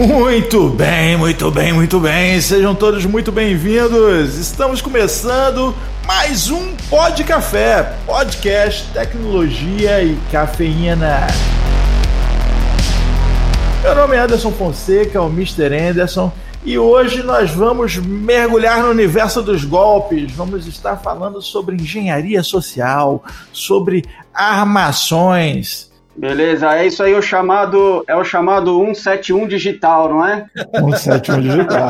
Muito bem, muito bem, muito bem. Sejam todos muito bem-vindos. Estamos começando mais um Pod Café, podcast, tecnologia e cafeína. Meu nome é Anderson Fonseca, o Mr. Anderson, e hoje nós vamos mergulhar no universo dos golpes. Vamos estar falando sobre engenharia social, sobre armações, Beleza, é isso aí o chamado, é o chamado 171 digital, não é? 171 digital.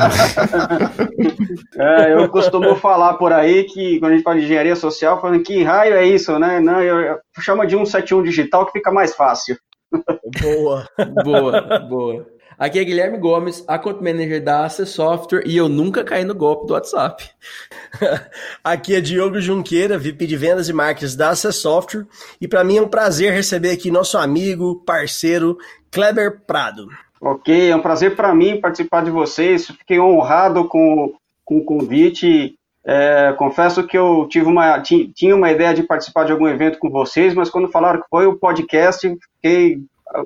é, eu costumo falar por aí que quando a gente fala de engenharia social, falando que raio é isso, né? Não, eu, eu chamo de 171 digital que fica mais fácil. Boa, boa, boa. Aqui é Guilherme Gomes, Account Manager da Access Software e eu nunca caí no golpe do WhatsApp. aqui é Diogo Junqueira, VP de Vendas e Marketing da Access Software e para mim é um prazer receber aqui nosso amigo, parceiro, Kleber Prado. Ok, é um prazer para mim participar de vocês. Fiquei honrado com, com o convite. É, confesso que eu tive uma, tinha uma ideia de participar de algum evento com vocês, mas quando falaram que foi o podcast, fiquei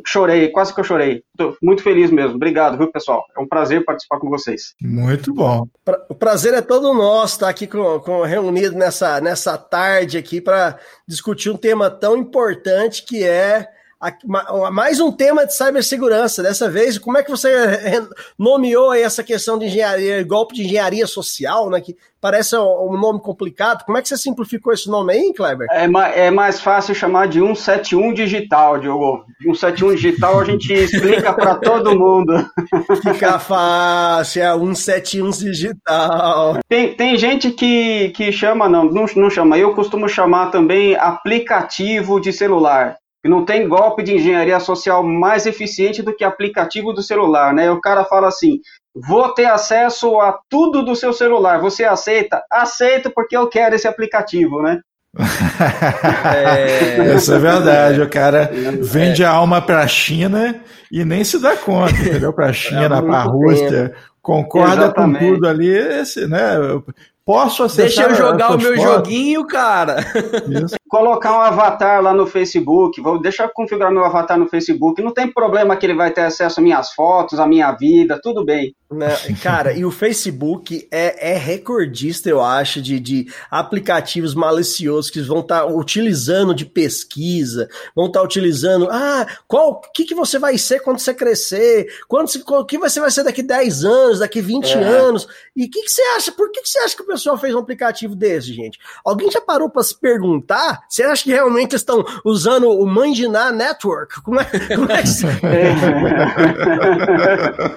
chorei, quase que eu chorei. Tô muito feliz mesmo. Obrigado, viu, pessoal? É um prazer participar com vocês. Muito bom. O prazer é todo nosso estar aqui com, com reunido nessa, nessa tarde aqui para discutir um tema tão importante que é mais um tema de cibersegurança. Dessa vez, como é que você nomeou essa questão de engenharia, golpe de engenharia social, né? Que parece um nome complicado. Como é que você simplificou esse nome aí, Kleber? É, é mais fácil chamar de 171 digital, Diogo. 171 digital a gente explica para todo mundo. Fica fácil, é 171 digital. Tem, tem gente que, que chama, não, não, não chama. Eu costumo chamar também aplicativo de celular. E não tem golpe de engenharia social mais eficiente do que aplicativo do celular, né? O cara fala assim: vou ter acesso a tudo do seu celular. Você aceita? Aceito porque eu quero esse aplicativo, né? é... Isso é verdade. O cara vende é. a alma para a China e nem se dá conta, entendeu? Para a China, é para a Rússia, concorda Exatamente. com tudo ali, esse, né? Posso acessar. Deixa eu jogar o meu fotos. joguinho, cara. Isso. Colocar um avatar lá no Facebook. Vou deixar configurar meu avatar no Facebook. Não tem problema que ele vai ter acesso às minhas fotos, à minha vida, tudo bem. Né? Cara, e o Facebook é, é recordista, eu acho, de, de aplicativos maliciosos que vão estar tá utilizando de pesquisa, vão estar tá utilizando. Ah, qual que, que você vai ser quando você crescer? Quando o que você vai ser daqui 10 anos, daqui 20 é. anos? E o que, que você acha? Por que, que você acha que o pessoal fez um aplicativo desse, gente? Alguém já parou para se perguntar? Você acha que realmente estão usando o Mandiná Network? Como é, como é que você...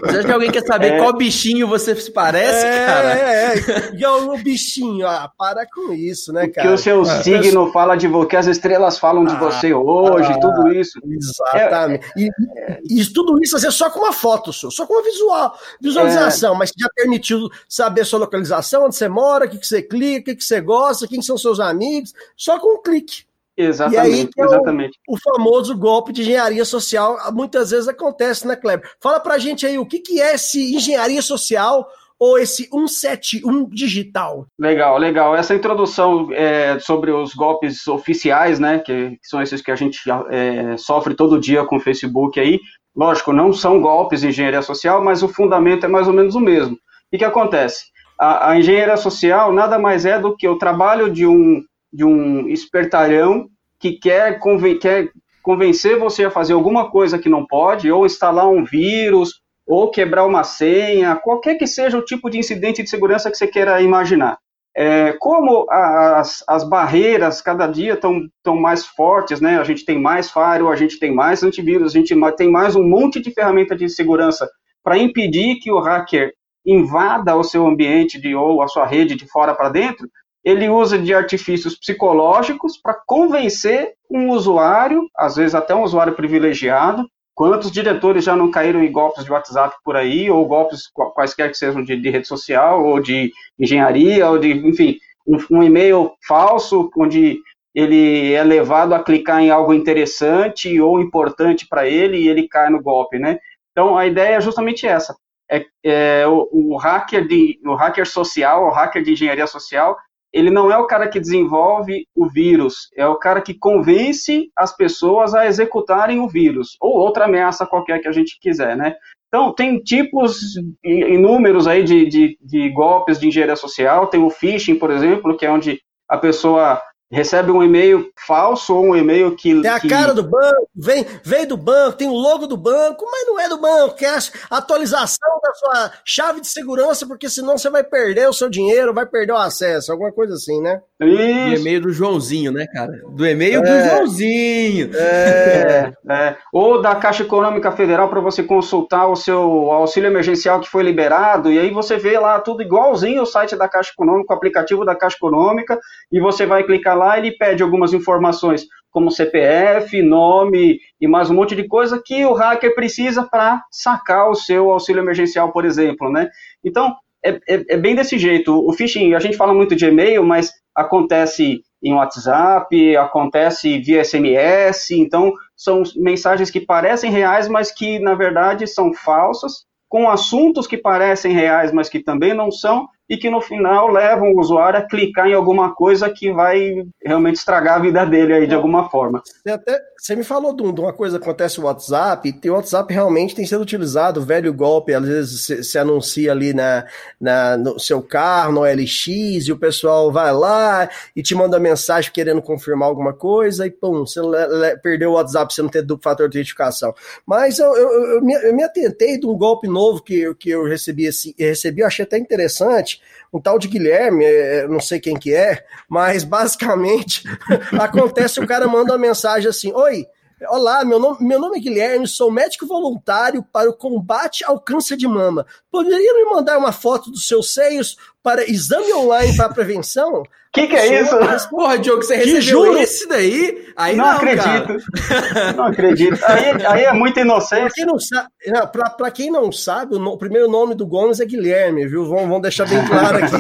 Acha que alguém quer saber é. qual bichinho você se parece, é, cara? É, é. E o bichinho, ah, para com isso, né, cara? Que o seu é. signo fala de você, que as estrelas falam de ah, você hoje, ah, tudo isso. Exatamente. É, e, e, tudo isso fazer só com uma foto, só, só com uma visual, visualização, é. mas já permitiu saber sua localização, onde você mora, o que, que você clica, o que, que você gosta, quem são seus amigos, só com um clique. Exatamente, e aí, é exatamente. O, o, famoso golpe de engenharia social muitas vezes acontece, né, Kleber? Fala pra gente aí o que, que é esse engenharia social ou esse 171 digital? Legal, legal. Essa introdução é, sobre os golpes oficiais, né, que, são esses que a gente é, sofre todo dia com o Facebook aí, lógico, não são golpes de engenharia social, mas o fundamento é mais ou menos o mesmo. O que acontece? A, a engenharia social nada mais é do que o trabalho de um de um espertalhão que quer, conven quer convencer você a fazer alguma coisa que não pode, ou instalar um vírus, ou quebrar uma senha, qualquer que seja o tipo de incidente de segurança que você queira imaginar. É, como as, as barreiras cada dia estão mais fortes, né? A gente tem mais firewall, a gente tem mais antivírus, a gente tem mais um monte de ferramenta de segurança para impedir que o hacker invada o seu ambiente de, ou a sua rede de fora para dentro, ele usa de artifícios psicológicos para convencer um usuário, às vezes até um usuário privilegiado. Quantos diretores já não caíram em golpes de WhatsApp por aí, ou golpes quaisquer que sejam de, de rede social, ou de engenharia, ou de, enfim, um, um e-mail falso, onde ele é levado a clicar em algo interessante ou importante para ele e ele cai no golpe, né? Então, a ideia é justamente essa. É, é o, o, hacker de, o hacker social, o hacker de engenharia social, ele não é o cara que desenvolve o vírus, é o cara que convence as pessoas a executarem o vírus, ou outra ameaça qualquer que a gente quiser, né? Então, tem tipos inúmeros aí de, de, de golpes de engenharia social. Tem o phishing, por exemplo, que é onde a pessoa recebe um e-mail falso ou um e-mail que. Tem a que... cara do banco, vem, vem do banco, tem o logo do banco, mas não é do banco, quer a atualização da sua chave de segurança, porque senão você vai perder o seu dinheiro, vai perder o acesso, alguma coisa assim, né? Isso. Do e-mail do Joãozinho, né, cara? Do e-mail é. do Joãozinho. É. é. Ou da Caixa Econômica Federal para você consultar o seu auxílio emergencial que foi liberado, e aí você vê lá tudo igualzinho o site da Caixa Econômica, o aplicativo da Caixa Econômica, e você vai clicar lá, ele pede algumas informações, como CPF, nome e mais um monte de coisa que o hacker precisa para sacar o seu auxílio emergencial, por exemplo, né? Então, é, é, é, bem desse jeito. O phishing, a gente fala muito de e-mail, mas acontece em WhatsApp, acontece via SMS, então são mensagens que parecem reais, mas que na verdade são falsas, com assuntos que parecem reais, mas que também não são, e que no final levam o usuário a clicar em alguma coisa que vai realmente estragar a vida dele aí de alguma forma. Você, até, você me falou de, uma coisa que acontece no WhatsApp, e o WhatsApp realmente tem sido utilizado, velho golpe, às vezes se, anuncia ali na, na, no seu carro, no LX, e o pessoal vai lá e te manda mensagem querendo confirmar alguma coisa, e pum, você le, le, perdeu o WhatsApp, você não tem duplo fator de identificação. Mas eu, eu, eu, me, eu me atentei de um golpe novo que, que eu recebi, assim, recebi, eu achei até interessante, um tal de Guilherme, é, não sei quem que é, mas basicamente acontece o cara manda uma mensagem assim: Oi, Olá, meu nome, meu nome é Guilherme, sou médico voluntário para o combate ao câncer de mama. Poderia me mandar uma foto dos seus seios para exame online para prevenção? que, que é isso? Porra, Diogo, você recebeu juro? esse daí? Aí não, não acredito. Não acredito. Aí, aí é muita inocência. Pra quem não sabe, pra, pra quem não sabe o, no, o, primeiro nome do Gomes é Guilherme, viu? Vamos, vamos deixar bem claro aqui.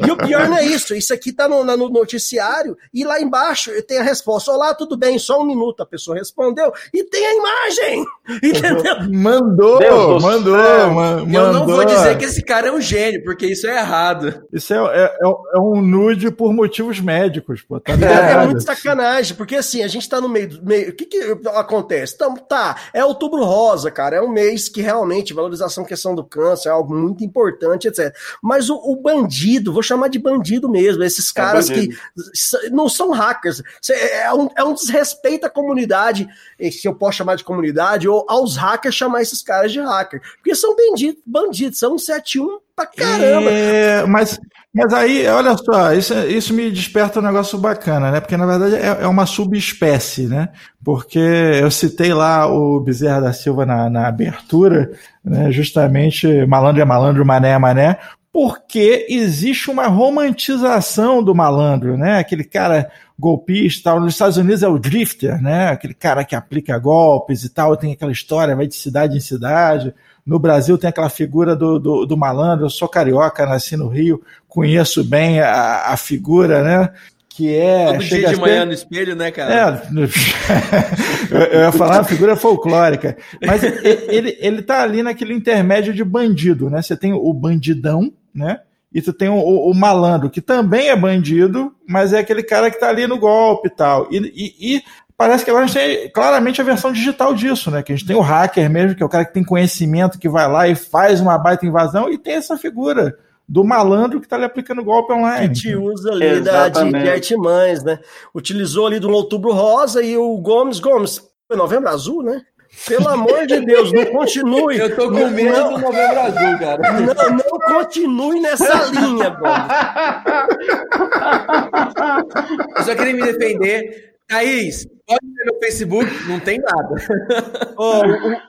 e, e, o pior não é isso. Isso aqui tá no, no noticiário e lá embaixo tem a resposta. Olá, tudo bem? Só um minuto. A pessoa respondeu e tem a imagem. Entendeu? Mandou, Deus mandou, mandou. Eu não vou dizer que esse cara é um gênio, porque isso é errado. Isso é, é, é é um nude por motivos médicos, pô. Tá é, é, muito sacanagem, porque assim, a gente tá no meio. meio o que que acontece? Então, tá, é outubro rosa, cara. É um mês que realmente valorização questão do câncer é algo muito importante, etc. Mas o, o bandido, vou chamar de bandido mesmo, esses é caras é que não são hackers. É um, é um desrespeito à comunidade, se eu posso chamar de comunidade, ou aos hackers chamar esses caras de hacker. Porque são bandidos, bandidos, são 71 pra caramba. É, mas, mas aí, olha só, isso, isso me desperta um negócio bacana, né? Porque na verdade é, é uma subespécie, né? Porque eu citei lá o Bezerra da Silva na, na abertura, né? justamente malandro é malandro, mané é mané, porque existe uma romantização do malandro, né? Aquele cara golpista, tal. nos Estados Unidos é o drifter, né? Aquele cara que aplica golpes e tal, tem aquela história, vai de cidade em cidade. No Brasil tem aquela figura do, do, do malandro, eu sou carioca, nasci no Rio, conheço bem a, a figura, né? que é. Todo dia de manhã no espelho, né, cara? É, eu ia falar uma figura folclórica. Mas ele, ele tá ali naquele intermédio de bandido, né? Você tem o bandidão, né? E tu tem o, o, malandro, que também é bandido, mas é aquele cara que tá ali no golpe e tal. E, e, e parece que agora a gente tem claramente a versão digital disso, né? Que a gente tem o hacker mesmo, que é o cara que tem conhecimento, que vai lá e faz uma baita invasão, e tem essa figura do malandro que está ali aplicando golpe online. Que te usa ali da, de, de artimanhas, né? Utilizou ali do Outubro Rosa e o Gomes, Gomes, foi Novembro Azul, né? Pelo amor de Deus, não continue. Eu tô com medo não, do Novembro Azul, cara. Não, não continue nessa linha, Gomes. Eu só queria me defender. Thaís, Pode ver no Facebook, não tem nada. Ô,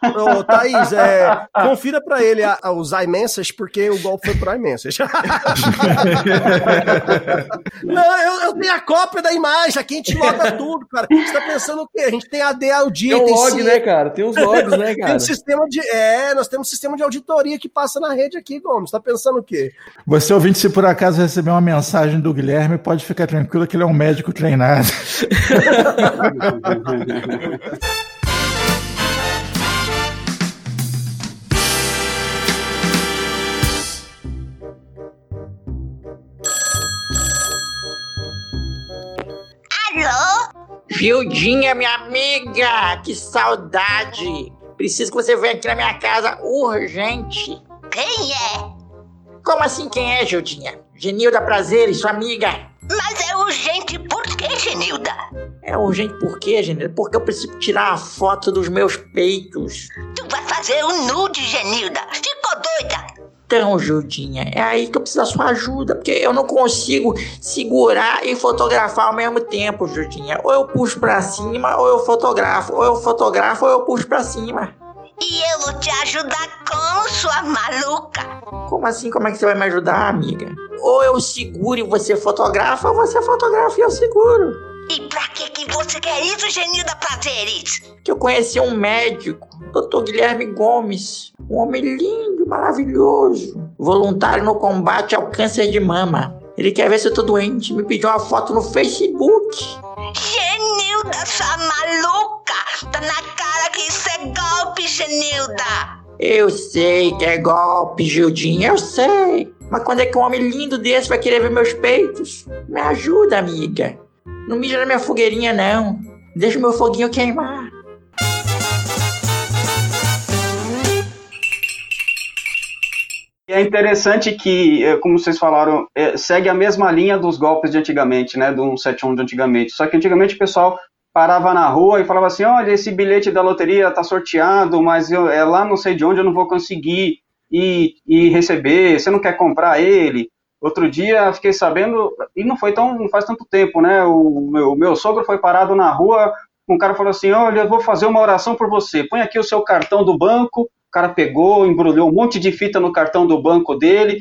ô, ô Thaís, é, confira pra ele a, a, os iMessage, porque o golpe foi pro iMessage. não, eu, eu, tenho a cópia da imagem, aqui a gente loga tudo, cara. Você tá pensando o quê? A gente tem AD audit. Tem um log, tem né, cara? Tem uns logs, né, cara? tem um sistema de, é, nós temos um sistema de auditoria que passa na rede aqui, Gomes. Tá pensando o quê? Você ouvinte, se por acaso receber uma mensagem do Guilherme, pode ficar tranquilo que ele é um médico treinado. Alô? Fildinha, minha amiga, que saudade! Preciso que você venha aqui na minha casa urgente. Quem é? Como assim quem é, Judinha? Genilda Prazeres, sua amiga. Mas é urgente por quê, Genilda? É urgente por quê, Genilda? Porque eu preciso tirar a foto dos meus peitos. Tu vai fazer um nude, Genilda. Ficou doida? Então, Judinha, é aí que eu preciso da sua ajuda, porque eu não consigo segurar e fotografar ao mesmo tempo, Judinha. Ou eu puxo pra cima, ou eu fotografo. Ou eu fotografo, ou eu puxo pra cima. E eu vou te ajudar com sua maluca. Como assim? Como é que você vai me ajudar, amiga? Ou eu seguro e você fotografa, ou você fotografa e eu seguro. E pra que que você quer isso, Genilda Prazeres? Que eu conheci um médico, Dr. Guilherme Gomes. Um homem lindo, maravilhoso. Voluntário no combate ao câncer de mama. Ele quer ver se eu tô doente. Me pediu uma foto no Facebook. Genilda, sua maluca! Tá na cara que isso é golpe, Genilda! Eu sei que é golpe, Gildinha, eu sei. Mas quando é que um homem lindo desse vai querer ver meus peitos? Me ajuda, amiga. Não mija na minha fogueirinha, não. Deixa o meu foguinho queimar. É interessante que, é, como vocês falaram, é, segue a mesma linha dos golpes de antigamente, né, do 171 de antigamente. Só que antigamente o pessoal parava na rua e falava assim, olha, esse bilhete da loteria tá sorteado, mas eu, é lá não sei de onde eu não vou conseguir ir, ir receber, você não quer comprar ele? Outro dia fiquei sabendo, e não foi tão, não faz tanto tempo, né, o meu, meu sogro foi parado na rua, um cara falou assim, olha, eu vou fazer uma oração por você, põe aqui o seu cartão do banco, o cara pegou, embrulhou um monte de fita no cartão do banco dele,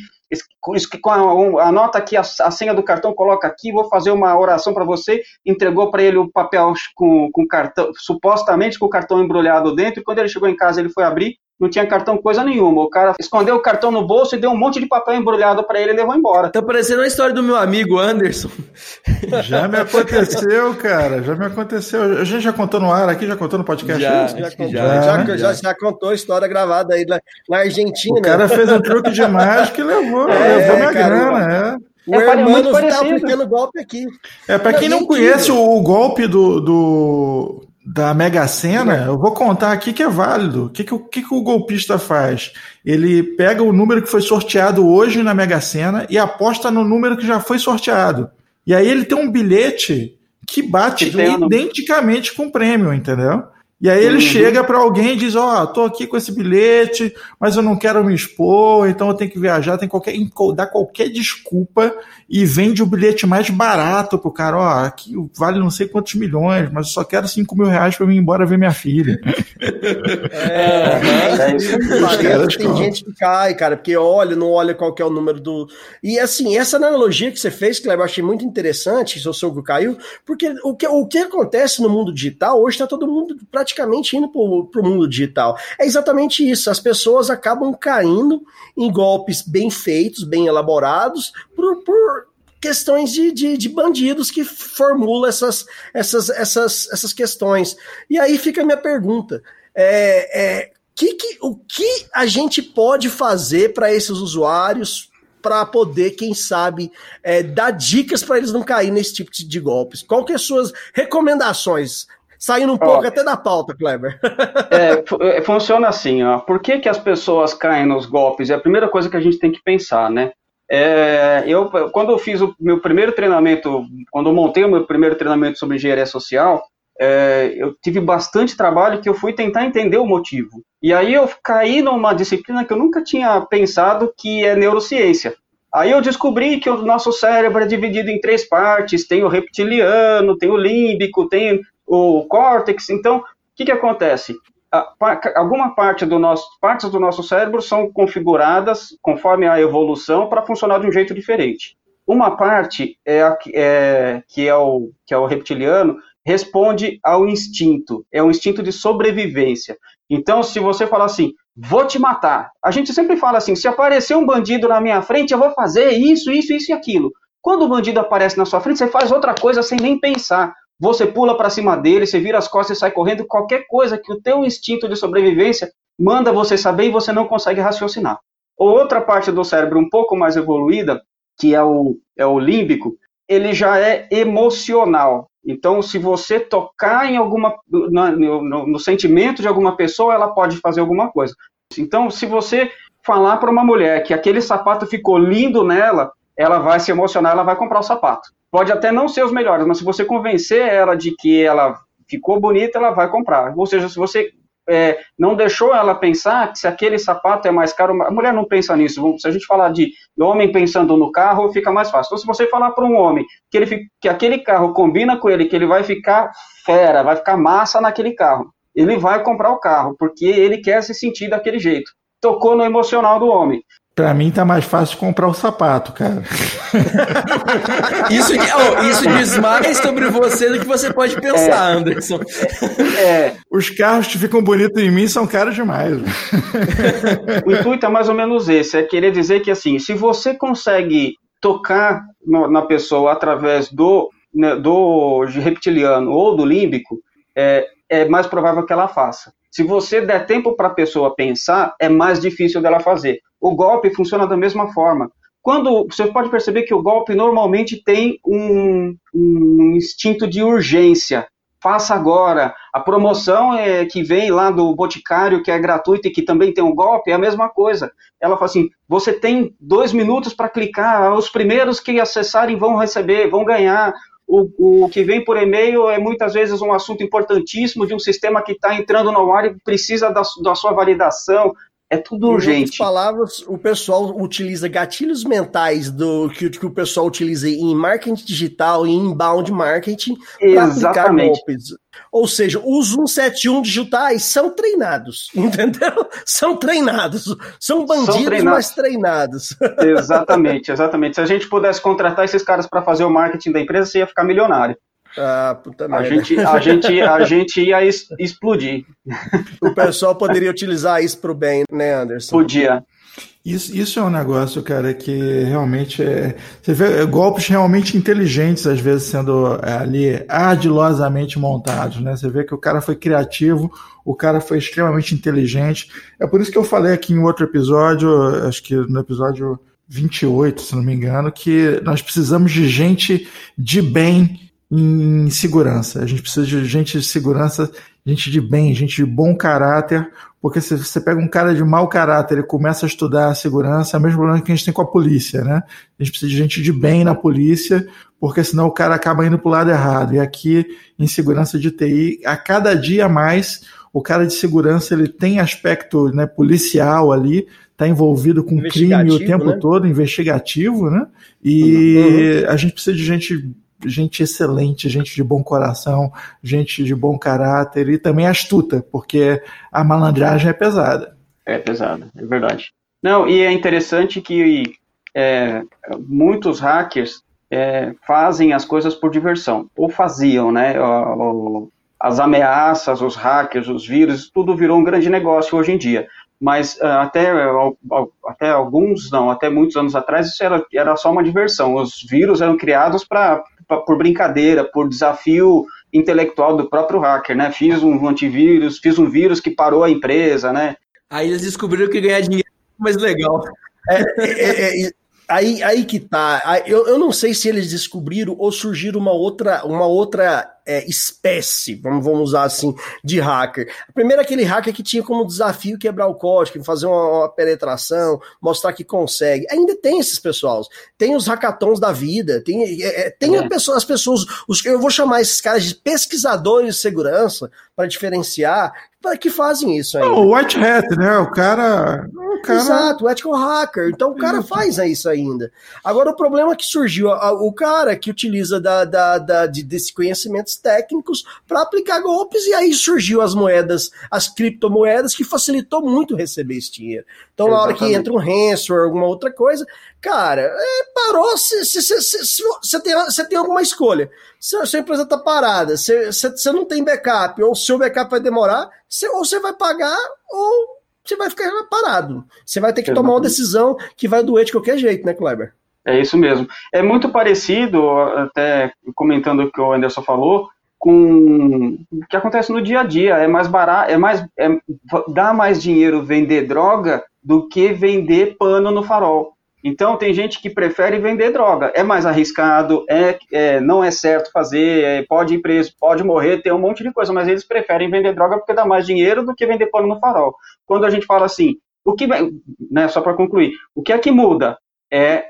anota aqui a, senha do cartão, coloca aqui, vou fazer uma oração para você. Entregou para ele o papel com, com cartão, supostamente com o cartão embrulhado dentro. E quando ele chegou em casa, ele foi abrir, não tinha cartão coisa nenhuma. O cara escondeu o cartão no bolso e deu um monte de papel embrulhado para ele e levou embora. Tá parecendo a história do meu amigo Anderson. Já me aconteceu, cara. Já me aconteceu. A gente já contou no ar aqui, já contou no podcast? Já, já, contou, já, já, já, já, contou a história gravada aí na, na Argentina. O cara fez um truque de mágica e levou, é, levou minha cara, grana, é. O é, Hermanos tá aplicando golpe aqui. É, para quem não conhece o, o golpe do, do da Mega Sena, eu vou contar aqui que é válido. O que, que, que, que o golpista faz? Ele pega o número que foi sorteado hoje na Mega Sena e aposta no número que já foi sorteado. E aí ele tem um bilhete que bate que identicamente com o prêmio, entendeu? E aí ele uhum. chega para alguém e diz: Ó, oh, tô aqui com esse bilhete, mas eu não quero me expor, então eu tenho que viajar, tem qualquer, dá qualquer desculpa e vende o bilhete mais barato pro cara: Ó, oh, aqui vale não sei quantos milhões, mas eu só quero 5 mil reais para eu ir embora ver minha filha. É, é, isso é tem gente que cai, cara, porque olha, não olha qual que é o número do. E assim, essa analogia que você fez, que eu achei muito interessante, seu sogro caiu, porque o que, o que acontece no mundo digital, hoje está todo mundo praticamente praticamente indo para o mundo digital. É exatamente isso. As pessoas acabam caindo em golpes bem feitos, bem elaborados, por, por questões de, de, de, bandidos que formulam essas, essas, essas, essas questões. E aí fica a minha pergunta. É, é, que, que, o que a gente pode fazer para esses usuários para poder, quem sabe, é, dar dicas para eles não caírem nesse tipo de, de golpes? Qual que é as suas recomendações Saindo um pouco até da pauta, Kleber. É, é, funciona assim, ó. Por que, que as pessoas caem nos golpes? É a primeira coisa que a gente tem que pensar, né? É, eu, quando eu fiz o meu primeiro treinamento, quando eu montei o meu primeiro treinamento sobre engenharia social, é, eu tive bastante trabalho que eu fui tentar entender o motivo. E aí eu caí numa disciplina que eu nunca tinha pensado que é neurociência. Aí eu descobri que o nosso cérebro é dividido em três partes: tem o reptiliano, tem o límbico, tem o córtex. Então, o que, que acontece? alguma parte do nosso, partes do nosso cérebro são configuradas conforme a evolução para funcionar de um jeito diferente. Uma parte é, a, é, que, é o, que é o reptiliano responde ao instinto, é o instinto de sobrevivência. Então, se você falar assim, vou te matar, a gente sempre fala assim, se aparecer um bandido na minha frente, eu vou fazer isso, isso, isso e aquilo. Quando o bandido aparece na sua frente, você faz outra coisa sem nem pensar você pula para cima dele, você vira as costas e sai correndo, qualquer coisa que o teu instinto de sobrevivência manda você saber e você não consegue raciocinar. Outra parte do cérebro um pouco mais evoluída, que é o, é o límbico, ele já é emocional. Então, se você tocar em alguma no, no, no sentimento de alguma pessoa, ela pode fazer alguma coisa. Então, se você falar para uma mulher que aquele sapato ficou lindo nela, ela vai se emocionar, ela vai comprar o sapato. Pode até não ser os melhores, mas se você convencer ela de que ela ficou bonita, ela vai comprar. Ou seja, se você é, não deixou ela pensar que se aquele sapato é mais caro, a mulher não pensa nisso. Se a gente falar de homem pensando no carro, fica mais fácil. Então, se você falar para um homem que, ele, que aquele carro combina com ele, que ele vai ficar fera, vai ficar massa naquele carro, ele vai comprar o carro, porque ele quer se sentir daquele jeito. Tocou no emocional do homem. Pra mim tá mais fácil comprar o sapato, cara. isso, oh, isso diz mais sobre você do que você pode pensar, é, Anderson. É. Os carros que ficam bonitos em mim são caros demais. o intuito é mais ou menos esse, é querer dizer que assim, se você consegue tocar no, na pessoa através do, né, do reptiliano ou do límbico, é, é mais provável que ela faça. Se você der tempo para a pessoa pensar, é mais difícil dela fazer. O golpe funciona da mesma forma. Quando você pode perceber que o golpe normalmente tem um, um instinto de urgência. Faça agora. A promoção é, que vem lá do Boticário, que é gratuita e que também tem um golpe, é a mesma coisa. Ela fala assim: você tem dois minutos para clicar, os primeiros que acessarem vão receber, vão ganhar o, o que vem por e-mail é muitas vezes um assunto importantíssimo de um sistema que está entrando no ar e precisa da, da sua validação. É tudo urgente. Em outras palavras, o pessoal utiliza gatilhos mentais do que, que o pessoal utiliza em marketing digital e inbound marketing para aplicar golpes. Ou seja, os 171 digitais são treinados, entendeu? São treinados. São bandidos, são treinados. mas treinados. Exatamente, exatamente. Se a gente pudesse contratar esses caras para fazer o marketing da empresa, você ia ficar milionário. Ah, puta a gente, a gente, a gente ia explodir. O pessoal poderia utilizar isso para o bem, né, Anderson? Podia. Isso, isso é um negócio, cara, que realmente é. Você vê golpes realmente inteligentes, às vezes, sendo é, ali ardilosamente montados, né? Você vê que o cara foi criativo, o cara foi extremamente inteligente. É por isso que eu falei aqui em outro episódio, acho que no episódio 28, se não me engano, que nós precisamos de gente de bem em segurança. A gente precisa de gente de segurança, gente de bem, gente de bom caráter, porque se você pega um cara de mau caráter e começa a estudar a segurança, é o mesmo problema que a gente tem com a polícia, né? A gente precisa de gente de bem na polícia, porque senão o cara acaba indo para o lado errado. E aqui, em segurança de TI, a cada dia mais, o cara de segurança ele tem aspecto né, policial ali, está envolvido com crime o tempo né? todo, investigativo, né? E uhum. a gente precisa de gente gente excelente, gente de bom coração, gente de bom caráter e também astuta, porque a malandragem é pesada. É pesada, é verdade. Não, e é interessante que é, muitos hackers é, fazem as coisas por diversão, ou faziam, né? As ameaças, os hackers, os vírus, tudo virou um grande negócio hoje em dia mas uh, até, até alguns, não, até muitos anos atrás, isso era, era só uma diversão. Os vírus eram criados para por brincadeira, por desafio intelectual do próprio hacker, né? Fiz um antivírus, fiz um vírus que parou a empresa, né? Aí eles descobriram que ganhar dinheiro é mais legal. É, é, é, aí, aí que tá. Eu, eu não sei se eles descobriram ou surgiram uma outra, uma outra é, espécie, vamos, vamos usar assim, de hacker. Primeiro aquele hacker que tinha como desafio quebrar o código, fazer uma, uma penetração, mostrar que consegue. Ainda tem esses pessoal. Tem os hackathons da vida, tem, é, é tem é. pessoa, as pessoas, os, eu vou chamar esses caras de pesquisadores de segurança para diferenciar, para que fazem isso aí. O white hat, né? O cara, o cara. Exato, o ethical hacker. Então o cara faz isso ainda. Agora o problema é que surgiu, o cara que utiliza da, da, da de, desse conhecimento técnicos para aplicar golpes, e aí surgiu as moedas, as criptomoedas, que facilitou muito receber esse dinheiro. Então, Exatamente. na hora que entra um ransomware, alguma outra coisa, cara, é, parou, você tem, tem alguma escolha. Se a sua empresa está parada, você não tem backup, ou o seu backup vai demorar, cê, ou você vai pagar, ou você vai ficar parado. Você vai ter que Exatamente. tomar uma decisão que vai doer de qualquer jeito, né, Kleber? É isso mesmo. É muito parecido, até comentando o que o Anderson falou, com o que acontece no dia a dia. É mais barato, é mais, é, dá mais dinheiro vender droga do que vender pano no farol. Então, tem gente que prefere vender droga. É mais arriscado, é, é não é certo fazer, é, pode ir preso, pode morrer, tem um monte de coisa, mas eles preferem vender droga porque dá mais dinheiro do que vender pano no farol. Quando a gente fala assim, o que, né, só para concluir, o que é que muda? É,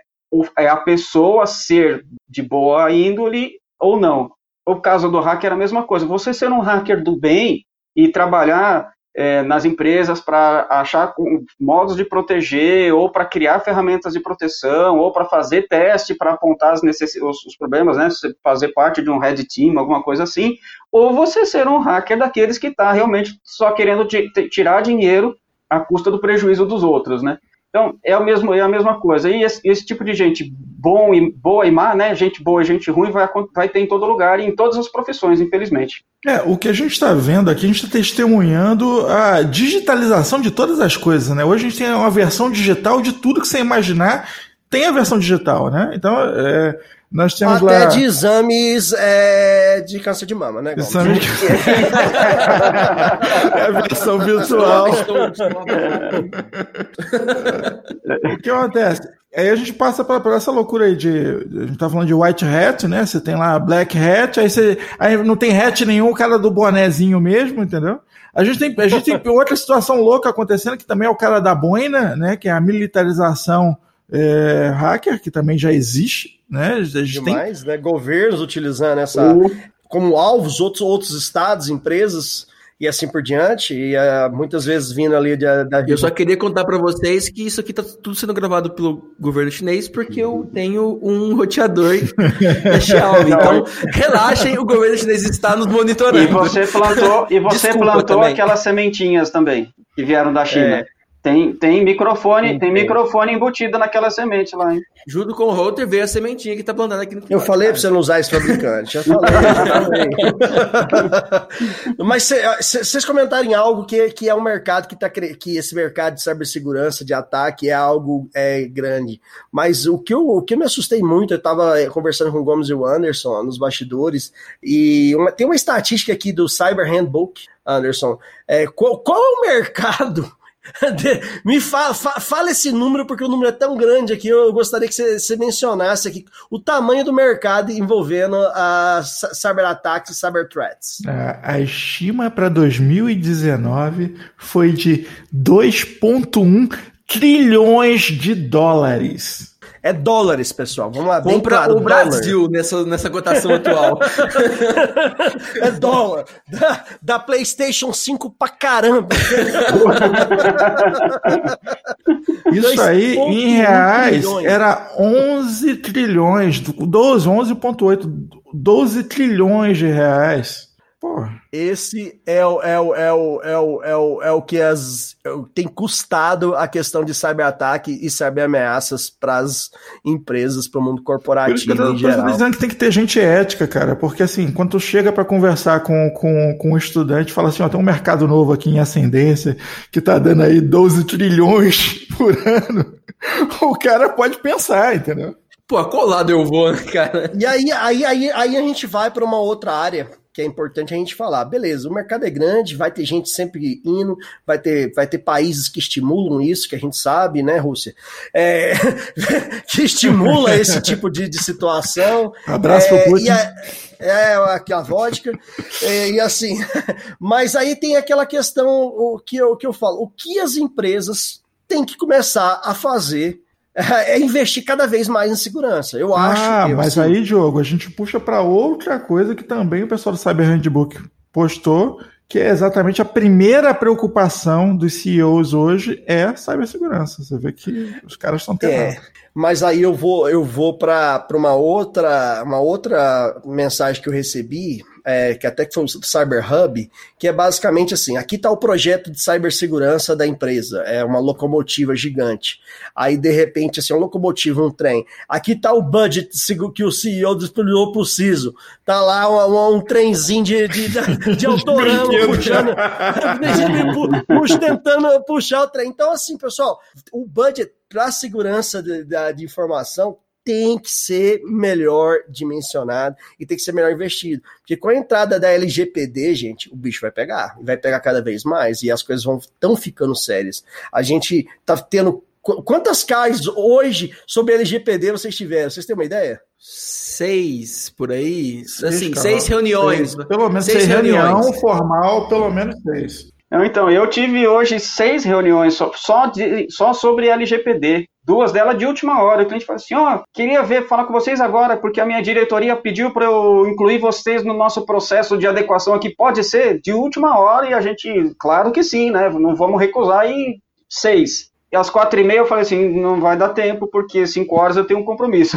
é a pessoa ser de boa índole ou não. O caso do hacker é a mesma coisa. Você ser um hacker do bem e trabalhar é, nas empresas para achar modos de proteger, ou para criar ferramentas de proteção, ou para fazer teste para apontar os, os, problemas, né? Fazer parte de um red team, alguma coisa assim, ou você ser um hacker daqueles que está realmente só querendo tirar dinheiro à custa do prejuízo dos outros, né? Então, é, o mesmo, é a mesma coisa. E esse, esse, tipo de gente bom e, boa e má, né? Gente boa e gente ruim vai, vai ter em todo lugar e em todas as profissões, infelizmente. É, o que a gente está vendo aqui, a gente está testemunhando a digitalização de todas as coisas, né? Hoje a gente tem uma versão digital de tudo que você imaginar, tem a versão digital, né? Então, é, nós temos Até lá... de exames é, de câncer de mama, né? Exame de... é a versão virtual. o que acontece? Aí a gente passa por, por, essa loucura aí de. A gente tá falando de white hat, né? Você tem lá black hat, aí você. Aí não tem hat nenhum, o cara do bonezinho mesmo, entendeu? A gente tem, a gente tem outra situação louca acontecendo, que também é o cara da boina, né? Que é a militarização é, hacker, que também já existe, né? A gente Demais, tem... né? Governos utilizando essa uh. como alvos, outros, outros estados, empresas e assim por diante, e uh, muitas vezes vindo ali da, da... Eu só queria contar para vocês que isso aqui tá tudo sendo gravado pelo governo chinês porque eu tenho um roteador da Xiaomi. Então, relaxem, o governo chinês está nos monitorando. E você plantou, e você Desculpa plantou também. aquelas sementinhas também que vieram da China. É. Tem, tem microfone, tem microfone embutido naquela semente lá, hein? Junto com o router veio a sementinha que tá plantando aqui no Eu falei para você não usar esse fabricante. Já falei, já falei. Mas vocês comentarem algo que, que é um mercado que tá que esse mercado de cibersegurança, de ataque, é algo é, grande. Mas o que, eu, o que eu me assustei muito, eu estava é, conversando com o Gomes e o Anderson nos bastidores, e uma, tem uma estatística aqui do Cyber Handbook, Anderson. É, qual, qual é o mercado? Me fala, fala esse número, porque o número é tão grande aqui. Eu gostaria que você, mencionasse aqui o tamanho do mercado envolvendo a cyberataques e cyberthreats. A, a estima para 2019 foi de 2,1 trilhões de dólares. É dólares, pessoal. Vamos lá. Compra claro, o Brasil nessa, nessa cotação atual. é dólar. Da, da, PlayStation 5 pra caramba. Isso aí, em reais, trilhões. era 11 trilhões, 12, 11,8, 12 trilhões de reais. Porra. Esse é o, é o, é o, é o, é o, é o que as, é tem custado a questão de cyberataque e cyberameaças para as empresas, para o mundo corporativo eu, em geral. Eu dizendo que tem que ter gente ética, cara, porque assim, quando tu chega para conversar com, com, com um estudante, fala assim, ó, tem um mercado novo aqui em ascendência que tá dando aí 12 trilhões por ano, o cara pode pensar, entendeu? Pô, a qual lado eu vou, cara? E aí, aí, aí, aí a gente vai para uma outra área que é importante a gente falar. Beleza, o mercado é grande, vai ter gente sempre indo, vai ter, vai ter países que estimulam isso, que a gente sabe, né, Rússia? É, que estimula esse tipo de, de situação. Abraço é, pro Putin. A, é, aqui a vodka. É, e assim, mas aí tem aquela questão o que eu, que eu falo, o que as empresas têm que começar a fazer é investir cada vez mais em segurança. Eu ah, acho. Ah, mas assim... aí, Diogo, a gente puxa para outra coisa que também o pessoal do Cyber Handbook postou, que é exatamente a primeira preocupação dos CEOs hoje é cibersegurança. Você vê que os caras estão tendo. É, mas aí eu vou eu vou para uma outra uma outra mensagem que eu recebi é, que até que foi o Cyber Hub, que é basicamente assim: aqui está o projeto de cibersegurança da empresa, é uma locomotiva gigante. Aí, de repente, assim, uma locomotiva, um trem. Aqui está o budget que o CEO disponibilizou para o CISO. Tá lá um, um trenzinho de, de, de, de autorama puxando, puxa, tentando puxar o trem. Então, assim, pessoal, o budget para segurança de, de, de informação tem que ser melhor dimensionado e tem que ser melhor investido. Porque com a entrada da LGPD, gente, o bicho vai pegar. Vai pegar cada vez mais e as coisas vão tão ficando sérias. A gente tá tendo Qu- Quantas CAIs hoje sobre LGPD vocês tiveram? Vocês têm uma ideia? Seis por aí. Assim, cara. seis reuniões. Seis. Pelo menos Seis seis reunião reuniões. formal, pelo menos seis. Então, eu tive hoje seis reuniões só, só, de- só sobre LGPD. Duas delas de última hora. O cliente falou assim: ó, queria ver, falar com vocês agora, porque a minha diretoria pediu para eu incluir vocês no nosso processo de adequação aqui. Pode ser de última hora e a gente, claro que sim, né? Não vamos recusar. E seis. E às quatro e meia eu falei assim: não vai dar tempo, porque cinco horas eu tenho um compromisso.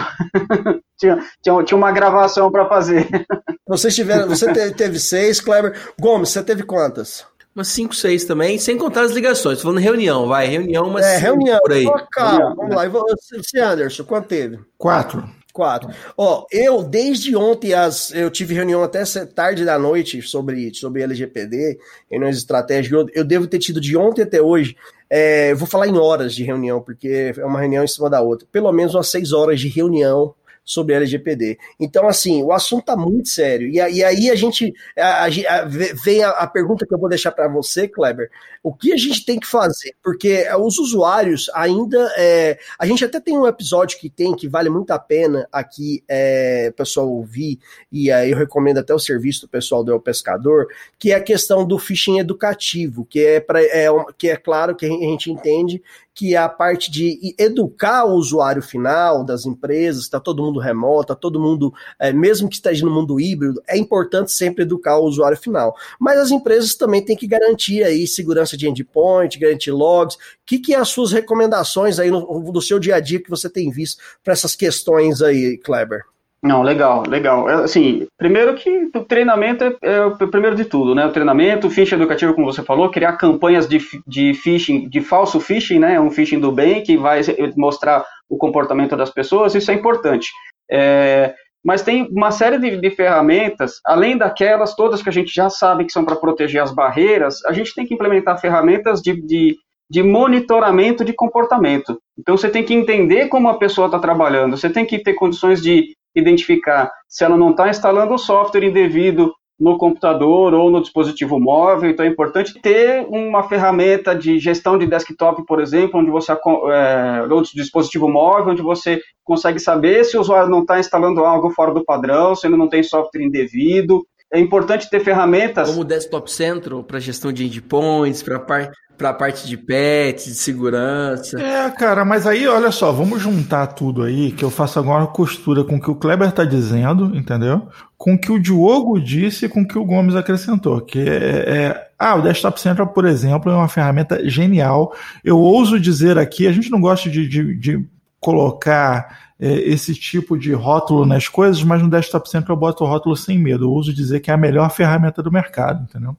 tinha, tinha, tinha uma gravação para fazer. Vocês tiveram, você te- teve seis, Kleber. Gomes, você teve quantas? Umas cinco, seis também, sem contar as ligações. Tô falando reunião, vai. Reunião, umas é, cinco reunião. por aí. Reunião, vamos lá. E você, Anderson, quanto teve? Quatro. Quatro. Ó, eu, desde ontem, as, eu tive reunião até tarde da noite sobre, sobre LGPD, reuniões estratégicas. Eu, eu devo ter tido de ontem até hoje. é, eu vou falar em horas de reunião, porque é uma reunião em cima da outra. Pelo menos umas seis horas de reunião sobre LGPD. Então, assim, o assunto tá muito sério. E, e aí a gente, a- a- vem a, a pergunta que eu vou deixar para você, Kleber. O que a gente tem que fazer? Porque os usuários ainda. é, a gente até tem um episódio que tem que vale muito a pena aqui, é, pessoal ouvir, e aí eu recomendo até o serviço do pessoal do El Pescador, que é a questão do phishing educativo, que é, pra, é, que é claro que a gente entende que é a parte de educar o usuário final das empresas, está todo mundo remoto, está todo mundo, é, mesmo que esteja no mundo híbrido, é importante sempre educar o usuário final. Mas as empresas também têm que garantir aí segurança de endpoint, garantir logs. O que, que é as suas recomendações aí no, no seu dia a dia que você tem visto para essas questões aí, Kleber? Não, legal, legal. É, Assim, primeiro que o treinamento é, é o primeiro de tudo, né? O treinamento, o phishing educativo, como você falou, criar campanhas de, de phishing, de falso phishing, né? Um phishing do bem que vai mostrar o comportamento das pessoas, isso é importante. É, mas tem uma série de, de ferramentas, além daquelas todas que a gente já sabe que são para proteger as barreiras, a gente tem que implementar ferramentas de, de, de monitoramento de comportamento. Então você tem que entender como a pessoa está trabalhando, você tem que ter condições de identificar se ela não está instalando o software indevido no computador ou no dispositivo móvel. Então é importante ter uma ferramenta de gestão de desktop, por exemplo, onde você é, ou dispositivo móvel, onde você consegue saber se o usuário não está instalando algo fora do padrão, se ele não tem software indevido. É importante ter ferramentas. Como o Desktop Central para gestão de endpoints, para par a parte de pets, de segurança. É, cara, mas aí, olha só, vamos juntar tudo aí, que eu faço agora uma costura com o que o Kleber tá dizendo, entendeu? Com o que o Diogo disse e com o que o Gomes acrescentou, que é, é... Ah, o Desktop Central, por exemplo, é uma ferramenta genial. Eu ouso dizer aqui, a gente não gosta de, de, de colocar esse tipo de rótulo nas coisas, mas no Desktop Central eu boto o rótulo sem medo. Eu uso dizer que é a melhor ferramenta do mercado, entendeu?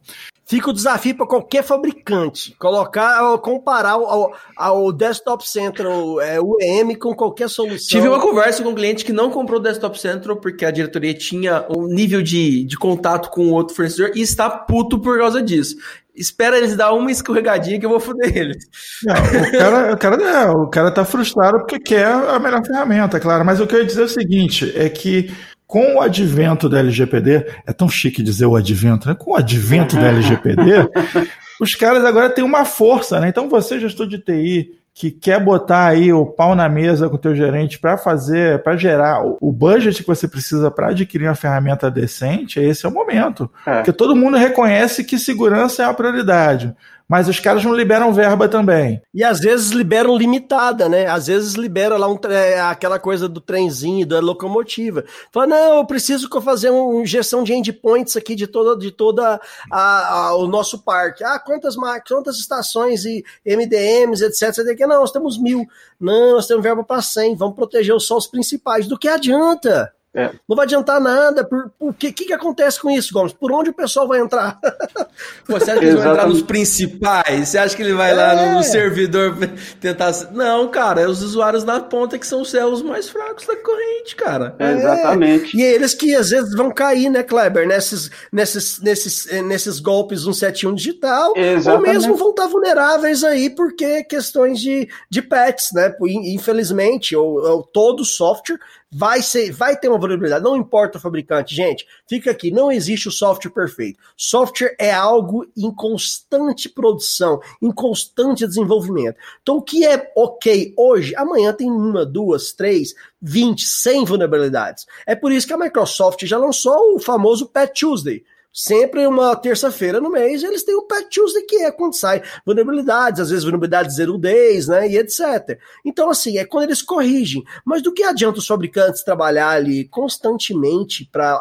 Fica o desafio para qualquer fabricante colocar, comparar ao, ao Desktop Central é, UEM com qualquer solução. Tive uma conversa com um cliente que não comprou o Desktop Central porque a diretoria tinha um nível de, de contato com o outro fornecedor e está puto por causa disso. Espera eles dar uma escorregadinha que eu vou foder eles. Não, o, cara, o, cara, é, o cara tá frustrado porque quer a melhor ferramenta, claro. Mas o que eu ia dizer é o seguinte: é que com o advento da LGPD, é tão chique dizer o advento, né? Com o advento da LGPD, os caras agora têm uma força, né? Então você, gestor de TI, que quer botar aí o pau na mesa com o teu gerente para fazer, para gerar o budget que você precisa para adquirir uma ferramenta decente, esse é o momento. É. Porque todo mundo reconhece que segurança é a prioridade mas os caras não liberam verba também. E às vezes liberam limitada, né? Às vezes libera lá um, é, aquela coisa do trenzinho, da locomotiva. Fala, não, eu preciso fazer uma injeção de endpoints aqui de toda, de toda a, a, o nosso parque. Ah, quantas quantas estações e MDMs, etc. Não, nós temos mil. Não, nós temos verba para 100. Vamos proteger só os principais. Do que adianta? É. Não vai adiantar nada. Por, o que, que, que, acontece com isso, Gomes? Por onde o pessoal vai entrar? Você acha que ele vai entrar nos principais? Você acha que ele vai é. lá no, no, servidor tentar. Não, cara, é os usuários na ponta que são os céus mais fracos da corrente, cara. É, exatamente. E eles que às vezes vão cair, né, Kleber? Nesses, nesses, nesses, nesses golpes 171 digital. Exatamente. Ou mesmo vão estar vulneráveis aí porque questões de, de patches, né? Infelizmente, ou, ou todo software vai, ser, vai ter uma vulnerabilidade, não importa o fabricante, gente, fica aqui, não existe o software perfeito. Software é algo em constante produção, em constante desenvolvimento. Então, o que é ok hoje, amanhã tem uma, duas, três, 20, 100 vulnerabilidades. É por isso que a Microsoft já lançou o famoso Patch Tuesday. Sempre uma terça-feira no mês, eles têm o Patch Tuesday, que é quando sai vulnerabilidades, às vezes vulnerabilidades zero days, né, e etc. Então, assim, é quando eles corrigem. Mas do que adianta os fabricantes trabalhar ali constantemente para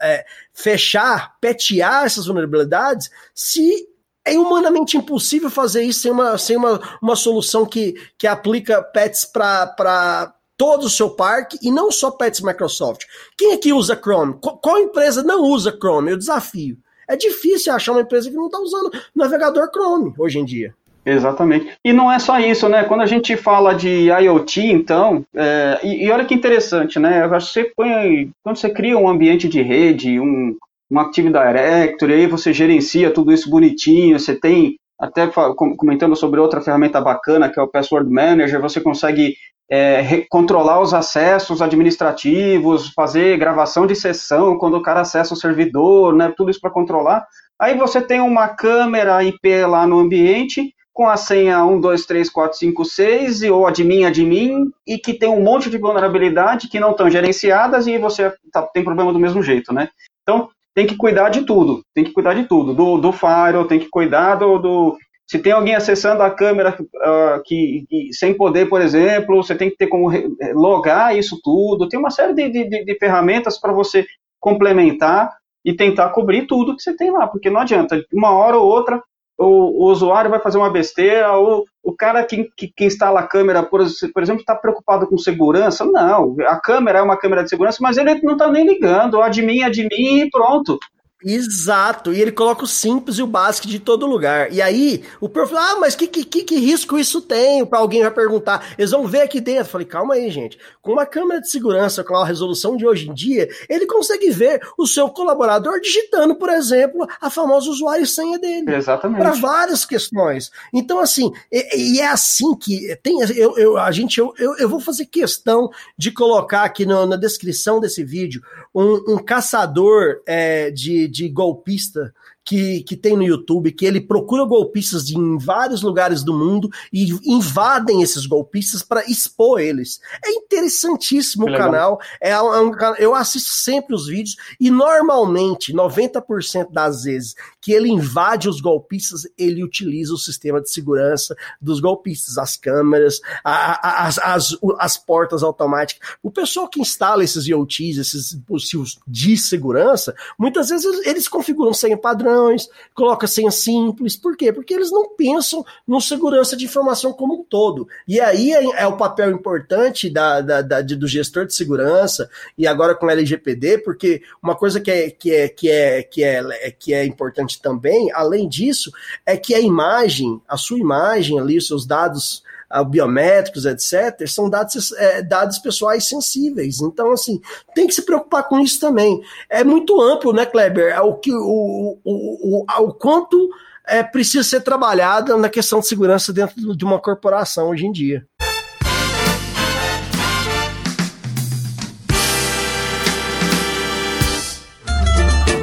é, fechar, petear essas vulnerabilidades, se é humanamente impossível fazer isso sem uma, sem uma, uma solução que, que aplica patches para todo o seu parque e não só pets Microsoft. Quem aqui usa Chrome? Qual empresa não usa Chrome? Eu desafio. É difícil achar uma empresa que não está usando navegador Chrome hoje em dia. Exatamente. E não é só isso, né? Quando a gente fala de IoT, então, é, e, e, olha que interessante, né? Você põe, quando você cria um ambiente de rede, um, um Active Directory, aí você gerencia tudo isso bonitinho, você tem, até comentando sobre outra ferramenta bacana, que é o Password Manager, você consegue é, controlar os acessos administrativos, fazer gravação de sessão quando o cara acessa o servidor, né, tudo isso para controlar. Aí você tem uma câmera IP lá no ambiente com a senha 1, 2, 3, 4, 5, 6, ou admin, admin, e que tem um monte de vulnerabilidade que não estão gerenciadas e você tá, tem problema do mesmo jeito, né? Então, tem que cuidar de tudo, tem que cuidar de tudo, do, do firewall, tem que cuidar do, do se tem alguém acessando a câmera uh, que, que, sem poder, por exemplo, você tem que ter como logar isso tudo. Tem uma série de, de, de ferramentas para você complementar e tentar cobrir tudo que você tem lá, porque não adianta, uma hora ou outra o, o usuário vai fazer uma besteira, ou o cara que, que, que instala a câmera, por, por exemplo, está preocupado com segurança. Não, a câmera é uma câmera de segurança, mas ele não está nem ligando, admin, admin e pronto. Exato, e ele coloca o simples e o básico de todo lugar. E aí, o prof fala, ah, mas que, que, que, risco isso tem? Para alguém vai perguntar. Eles vão ver aqui dentro. Eu falei, calma aí, gente. Com uma câmera de segurança, com a resolução de hoje em dia, ele consegue ver o seu colaborador digitando, por exemplo, a famosa usuário e senha dele. Exatamente. Para várias questões. Então, assim, e, e, é assim que tem. Eu, eu, a gente, eu, eu, eu vou fazer questão de colocar aqui no, na descrição desse vídeo um, um caçador é, de de golpista que, que tem no YouTube, que ele procura golpistas de, em vários lugares do mundo e invadem esses golpistas para expor eles. É interessantíssimo que o canal. É, é um, eu assisto sempre os vídeos e normalmente, 90% das vezes que ele invade os golpistas, ele utiliza o sistema de segurança dos golpistas, as câmeras, a, a, as, as, as portas automáticas. O pessoal que instala esses IoTs, esses dispositivos de segurança, muitas vezes eles configuram sem padrão padrões, coloca senha simples. Por quê? Porque eles não pensam no segurança de informação como um todo. E aí é, é o papel importante da, da, da, do gestor de segurança, e agora com LGPD, porque uma coisa que é, que é, que é, que é, que é importante também, além disso, é que a imagem, a sua imagem ali, os seus dados biométricos, etc., são dados, é, dados pessoais sensíveis. Então, assim, tem que se preocupar com isso também. É muito amplo, né, Kleber? É o, que, o, o, o, o quanto é, precisa ser trabalhada na questão de segurança dentro de uma corporação hoje em dia.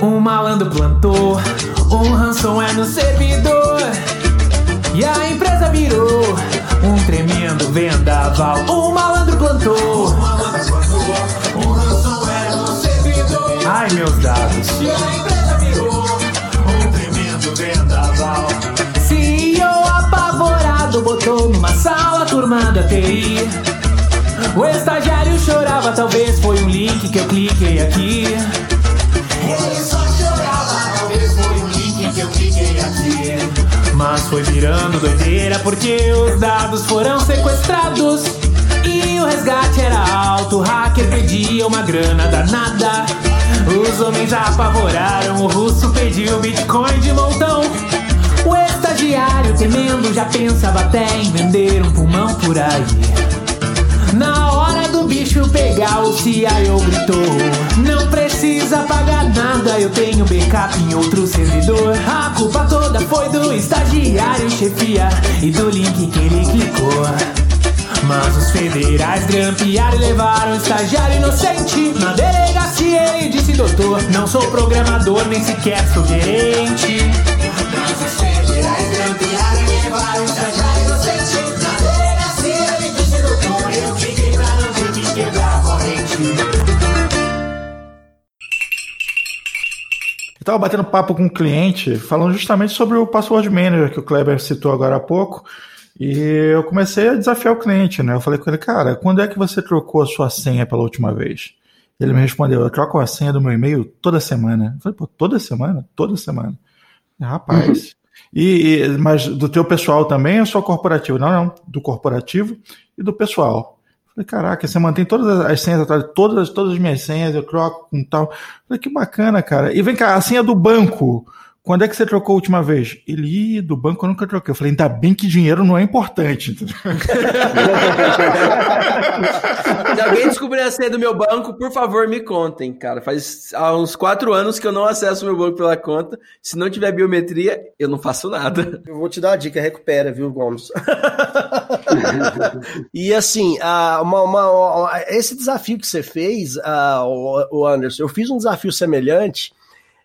Um malandro plantou um ransomware no servidor e a empresa virou um tremendo vendaval. Um malandro plantou. Um ransomware no servidor. Ai, meus dados. E a empresa virou um tremendo vendaval. CEO apavorado botou numa sala turma da TI. O estagiário chorava, talvez foi um link que eu cliquei aqui. Ele só chorava, talvez foi um link que eu cliquei aqui. Mas foi virando doideira porque os dados foram sequestrados. E o resgate era alto, o hacker pedia uma grana danada. Os homens apavoraram, o russo pediu Bitcoin de montão. O estagiário temendo já pensava até em vender um pulmão por aí. Bicho pegar, o CIO gritou: Não precisa pagar nada, eu tenho backup em outro servidor. A culpa toda foi do estagiário chefia e do link que ele clicou. Mas os federais grampearam e levaram o estagiário inocente. Na delegacia ele disse, doutor, não sou programador, nem sequer sou gerente. Mas os federais grampearam e levaram o estagiário estava batendo papo com um cliente falando justamente sobre o Password Manager que o Kleber citou agora há pouco. E eu comecei a desafiar o cliente, né? Eu falei com ele, cara, quando é que você trocou a sua senha pela última vez? Ele me respondeu, eu troco a senha do meu e-mail toda semana. Eu falei, pô, toda semana? Toda semana. Rapaz. E, e- mas do teu pessoal também ou só corporativo? Não, não. Do corporativo e do pessoal. Falei, caraca, você mantém todas as senhas atrás, todas, todas as minhas senhas, eu troco com tal. Falei, que bacana, cara. E vem cá, a senha do banco. Quando é que você trocou a última vez? Ele, "Ih, do banco eu nunca troquei. Eu falei, ainda bem que dinheiro não é importante. Se alguém descobrir a senha do meu banco, por favor, me contem, cara. Faz há uns quatro anos que eu não acesso o meu banco pela conta. Se não tiver biometria, eu não faço nada. Eu vou te dar uma dica, recupera, viu, Gomes? e assim, uma- uma- uma- esse desafio que você fez, ah, o, o Anderson, eu fiz um desafio semelhante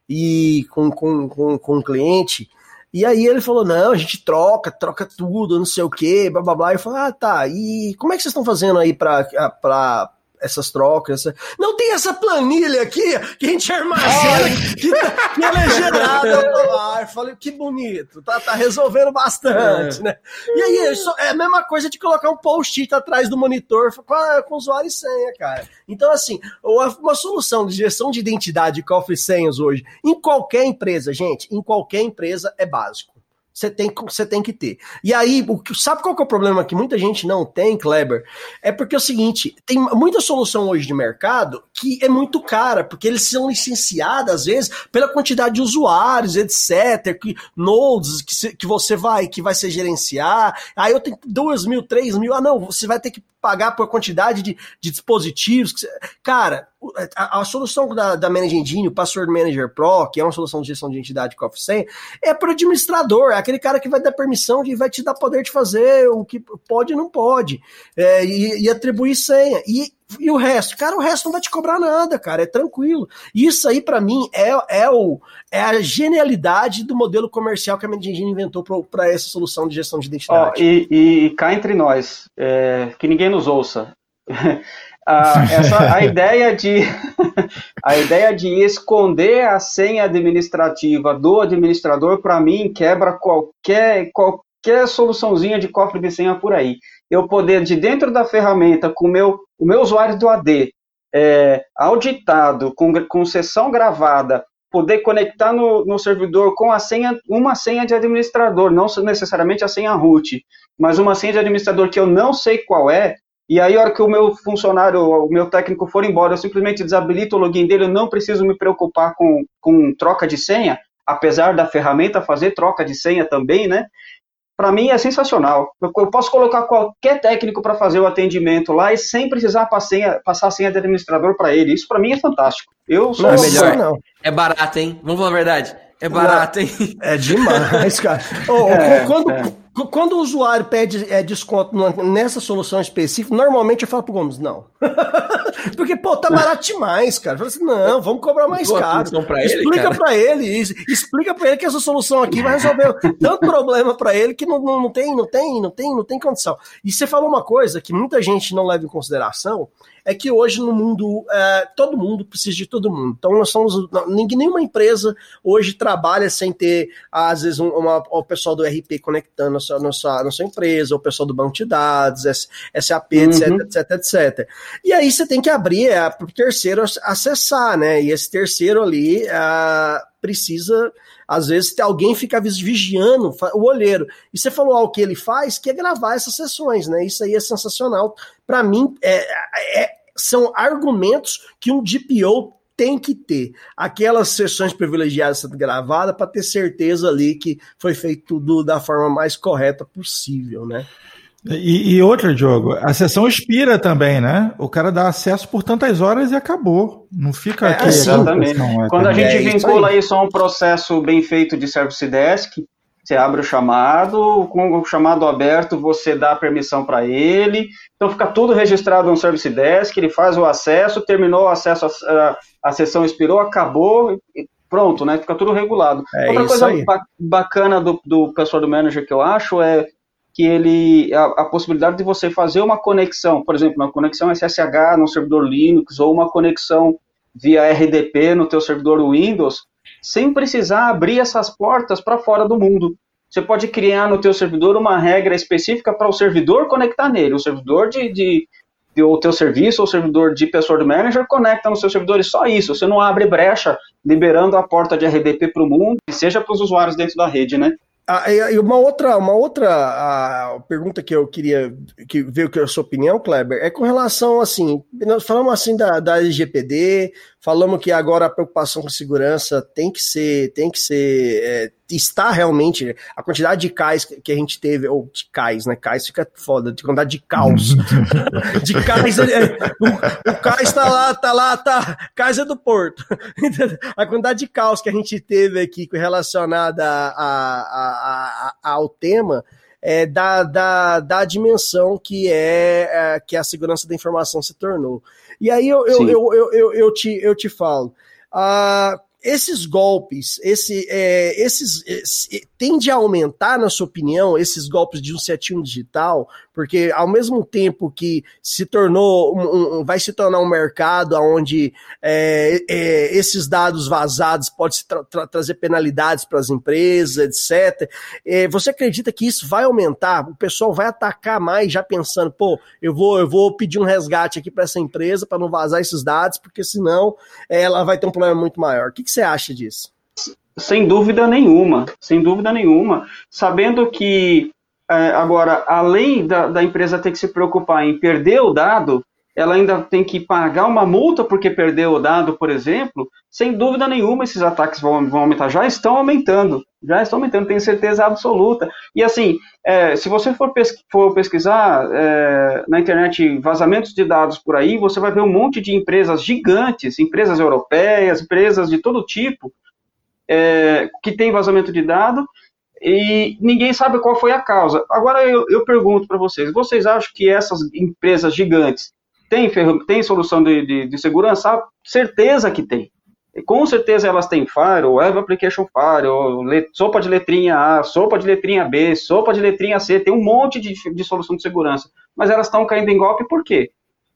e com, com, com, com um cliente. E aí ele falou: não, a gente troca, troca tudo, não sei o quê, blá blá blá. Eu falei, ah, tá. E como é que vocês estão fazendo aí pra essas trocas? essa- Não tem essa planilha aqui que a gente armazena, que, tá- que ela é gerada pelo ar. Falei, que bonito, tá, tá resolvendo bastante, né? E aí, é é a mesma coisa de colocar um post-it atrás do monitor com, a- com usuário e senha, cara. Então, assim, uma, uma solução de gestão de identidade e cofre e senhas hoje, em qualquer empresa, gente, em qualquer empresa é básico. Você tem, você tem que ter. E aí, o sabe qual que é o problema que muita gente não tem, Kleber? É porque é o seguinte, tem muita solução hoje de mercado que é muito cara, porque eles são licenciados, às vezes, pela quantidade de usuários, etc., que, nodes que, se- que você vai, que vai se gerenciar. Aí eu tenho duas mil, três mil. Ah, não, você vai ter que pagar por quantidade de, de dispositivos. Cara, a, a solução da, da Manage Engine, o Password Manager Pro, que é uma solução de gestão de identidade com senha, é para o administrador, é aquele cara que vai dar permissão e vai te dar poder de fazer o que pode e não pode, é, e, e atribuir senha. E, e o resto? Cara, o resto não vai te cobrar nada, cara, é tranquilo. Isso aí, para mim, é, é, o, é a genialidade do modelo comercial que a Engine inventou para essa solução de gestão de identidade. e, e cá entre nós, é, que ninguém nos ouça. a, essa, a ideia de a ideia de esconder a senha administrativa do administrador, para mim, quebra qualquer, qualquer soluçãozinha de cofre de senha por aí. Eu poder, de dentro da ferramenta, com meu, o meu usuário do AD, é, auditado, com, com sessão gravada, poder conectar no, no servidor com a senha, uma senha de administrador, não necessariamente a senha root, mas uma senha de administrador que eu não sei qual é, e aí, a hora que o meu funcionário, o meu técnico for embora, eu simplesmente desabilito o login dele, eu não preciso me preocupar com, com troca de senha, apesar da ferramenta fazer troca de senha também, né? Para mim é sensacional. Eu, eu posso colocar qualquer técnico para fazer o atendimento lá e sem precisar passar, senha, passar a senha de administrador para ele. Isso para mim é fantástico. Eu sou Não, é melhor não. É barato, hein? Vamos falar a verdade. É barato, hein? É demais, cara. Ô, É, quando, é. qu- quando o usuário pede é, desconto nessa solução específica, normalmente eu falo pro Gomes, não. Porque, pô, tá barato demais, cara. Eu falo assim, não, vamos cobrar mais Boa caro. pra ele, explica pra ele isso. Explica pra ele que essa solução aqui vai resolver tanto problema pra ele que não, não, não tem, não tem, não tem, não tem condição. E você falou uma coisa que muita gente não leva em consideração, é que hoje no mundo, é, todo mundo precisa de todo mundo. Então nós somos, ninguém, nenhuma empresa hoje trabalha sem ter, às vezes, um, uma- o pessoal do RP conectando a sua, na sua empresa, o pessoal do banco de dados, SAP, etc, Uhum. etc, etc. E aí você tem que abrir é, para o terceiro ac- acessar, né? E esse terceiro ali ah, precisa, às vezes, ter alguém ficar vigiando o olheiro. E você falou algo que ele faz, que é gravar essas sessões, né? Isso aí é sensacional. Para mim, é- é- são argumentos que um DPO tem que ter. Aquelas sessões privilegiadas sendo gravadas para ter certeza ali que foi feito tudo da forma mais correta possível, né? E, e outra, Diogo, a sessão expira também, né? O cara dá acesso por tantas horas e acabou. Não fica É, aqui. assim, Exatamente. sessão Quando a eterna. gente É vincula isso a um processo bem feito de Service Desk, Você abre o chamado, com o chamado aberto, você dá a permissão para ele. Então fica tudo registrado no Service Desk, ele faz o acesso, terminou o acesso, a, a sessão expirou, acabou, pronto, né? Fica tudo regulado. É Outra coisa ba- bacana do, do pessoal do manager que eu acho é que ele a, a possibilidade de você fazer uma conexão, por exemplo, uma conexão SSH no servidor Linux ou uma conexão via RDP no teu servidor Windows, sem precisar abrir essas portas para fora do mundo. Você pode criar no teu servidor uma regra específica para o servidor conectar nele. O servidor de, de, de o teu serviço ou servidor de pessoa do manager conecta no seu servidor e só isso. Você não abre brecha liberando a porta de RDP para o mundo, seja para os usuários dentro da rede, né? Ah, e uma outra, uma outra pergunta que eu queria que ver é a sua opinião, Kleber, é com relação assim, nós falamos assim da, da LGPD, falamos que agora a preocupação com segurança tem que ser, tem que ser, é, está realmente a quantidade de cais que a gente teve, ou de cais, né? Cais fica foda, de quantidade de caos. de cais, é, o, o cais tá lá, tá lá, tá, cais é do Porto. a quantidade de caos que a gente teve aqui relacionada a, a- a- ao tema é, da, da, da dimensão que é, é, que a segurança da informação se tornou. E aí eu, eu, eu, eu, eu, eu te, eu te falo, ah, esses golpes, esse, é, esses, esse- tende a aumentar, na sua opinião, esses golpes de um setinho digital, porque ao mesmo tempo que se tornou, um- um- vai se tornar um mercado onde é, é, esses dados vazados podem tra- tra- trazer penalidades para as empresas, etc. É, você acredita que isso vai aumentar? O pessoal vai atacar mais, já pensando, pô, eu vou, eu vou pedir um resgate aqui para essa empresa para não vazar esses dados, porque senão é, ela vai ter um problema muito maior. O que, que você acha disso? Sem dúvida nenhuma, sem dúvida nenhuma. Sabendo que, agora, além da, da empresa ter que se preocupar em perder o dado, ela ainda tem que pagar uma multa porque perdeu o dado, por exemplo, sem dúvida nenhuma esses ataques vão, vão aumentar. Já estão aumentando, já estão aumentando, tenho certeza absoluta. E assim, é, se você for, pes- for pesquisar é, na internet vazamentos de dados por aí, você vai ver um monte de empresas gigantes, empresas europeias, empresas de todo tipo, é, que tem vazamento de dado e ninguém sabe qual foi a causa. Agora eu, eu pergunto para vocês: vocês acham que essas empresas gigantes têm, têm solução de, de, de segurança? Ah, certeza que tem. Com certeza elas têm Firewall, Web Application Firewall, sopa de letrinha A, sopa de letrinha B, sopa de letrinha C, tem um monte de, de solução de segurança. Mas elas estão caindo em golpe por quê?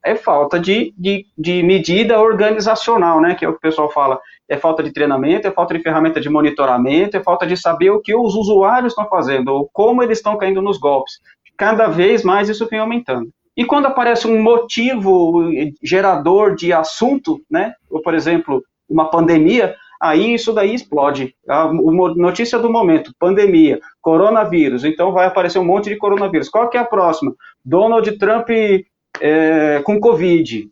É falta de, de, de medida organizacional, né? Que é o que o pessoal fala. É falta de treinamento, é falta de ferramenta de monitoramento, é falta de saber o que os usuários estão fazendo, ou como eles estão caindo nos golpes. Cada vez mais isso vem aumentando. E quando aparece um motivo gerador de assunto, né? Ou, por exemplo, uma pandemia, aí isso daí explode. A notícia do momento, pandemia, coronavírus, então vai aparecer um monte de coronavírus. Qual que é a próxima? Donald Trump é, com Covid.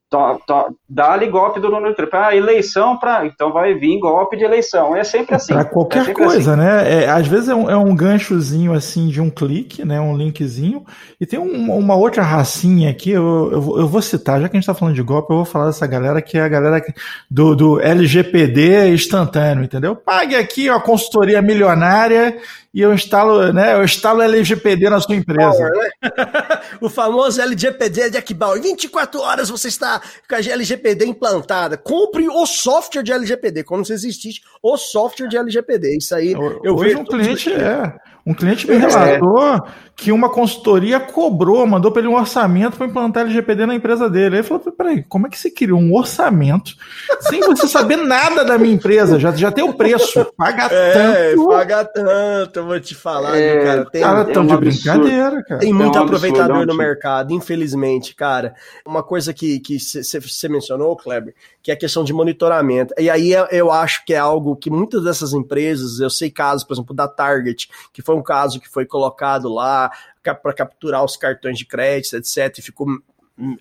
Dá-lhe golpe do Donald Trump. Ah, eleição para. Então vai vir golpe de eleição. É sempre assim. Pra É qualquer sempre coisa, assim. né? É, às vezes é um, é um ganchozinho assim de um clique, né? Um linkzinho. E tem um- uma outra racinha aqui, eu, eu, vou- eu vou citar, já que a gente tá falando de golpe, eu vou falar dessa galera que é a galera do, do LGPD instantâneo, entendeu? Pague aqui a consultoria milionária e eu instalo, né? Eu instalo LGPD na sua empresa. o famoso LGPD de Akbal. Em 24 horas você está com a LGPD implantada. Compre o software de LGPD, como se existisse o software de LGPD. Isso aí eu Hoje vejo. um cliente é. Um cliente me É. relatou que uma consultoria cobrou, mandou para ele um orçamento para implantar LGPD na empresa dele. Aí ele falou: peraí, como é que você criou um orçamento sem você saber nada da minha empresa? Já, já tem o preço. Paga É, tanto. paga tanto, eu vou te falar, É, cara. Tem, Cara, é tão um de absurdo. brincadeira, cara. Tem É um muito absurdo, aproveitador é no mercado, infelizmente, cara. Uma coisa que você mencionou, Kleber, que é a questão de monitoramento. E aí eu- eu acho que é algo que muitas dessas empresas, eu sei casos, por exemplo, da Target, que foi um caso que foi colocado lá para capturar os cartões de crédito, etc., e ficou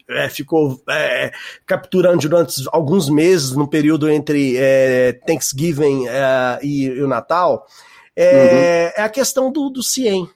é, ficou é, capturando durante alguns meses no período entre é, Thanksgiving é, e, e o Natal, é, é a questão do, do CIEM.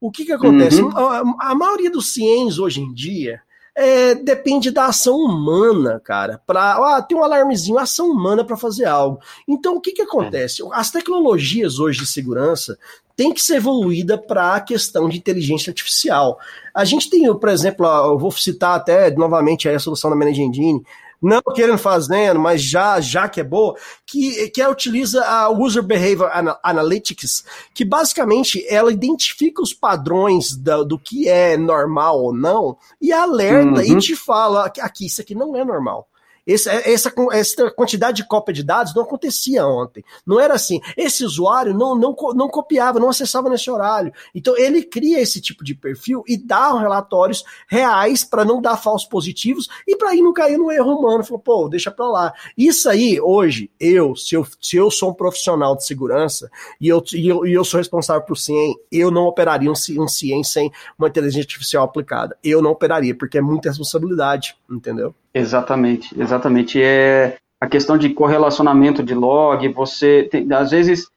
O que, que acontece? Uhum. A, a maioria dos CIEMs hoje em dia, é, depende da ação humana, cara. Pra, ah, tem um alarmezinho, ação humana para fazer algo. Então, o que, que acontece? As tecnologias hoje de segurança tem que ser evoluída para a questão de inteligência artificial. A gente tem, por exemplo, eu vou citar até novamente a solução da Manage Engine, não querendo fazendo, mas já já que é boa, que, que ela utiliza a User Behavior Analytics, que basicamente ela identifica os padrões do, do que é normal ou não e alerta uhum. e te fala aqui, isso aqui não é normal. É, essa, essa quantidade de cópia de dados não acontecia ontem. Não era assim. Esse usuário não, não, não copiava, não acessava nesse horário. Então ele cria esse tipo de perfil e dá relatórios reais para não dar falsos positivos e para ir não cair no erro humano. Falou, pô, deixa para lá. Isso aí, hoje, eu se, eu, se eu sou um profissional de segurança e eu, e eu, e eu sou responsável por CIEM, eu não operaria um, um CIEM sem uma inteligência artificial aplicada. Eu não operaria, porque é muita responsabilidade, entendeu? Exatamente, exatamente. É a questão de correlacionamento de log, você tem, às vezes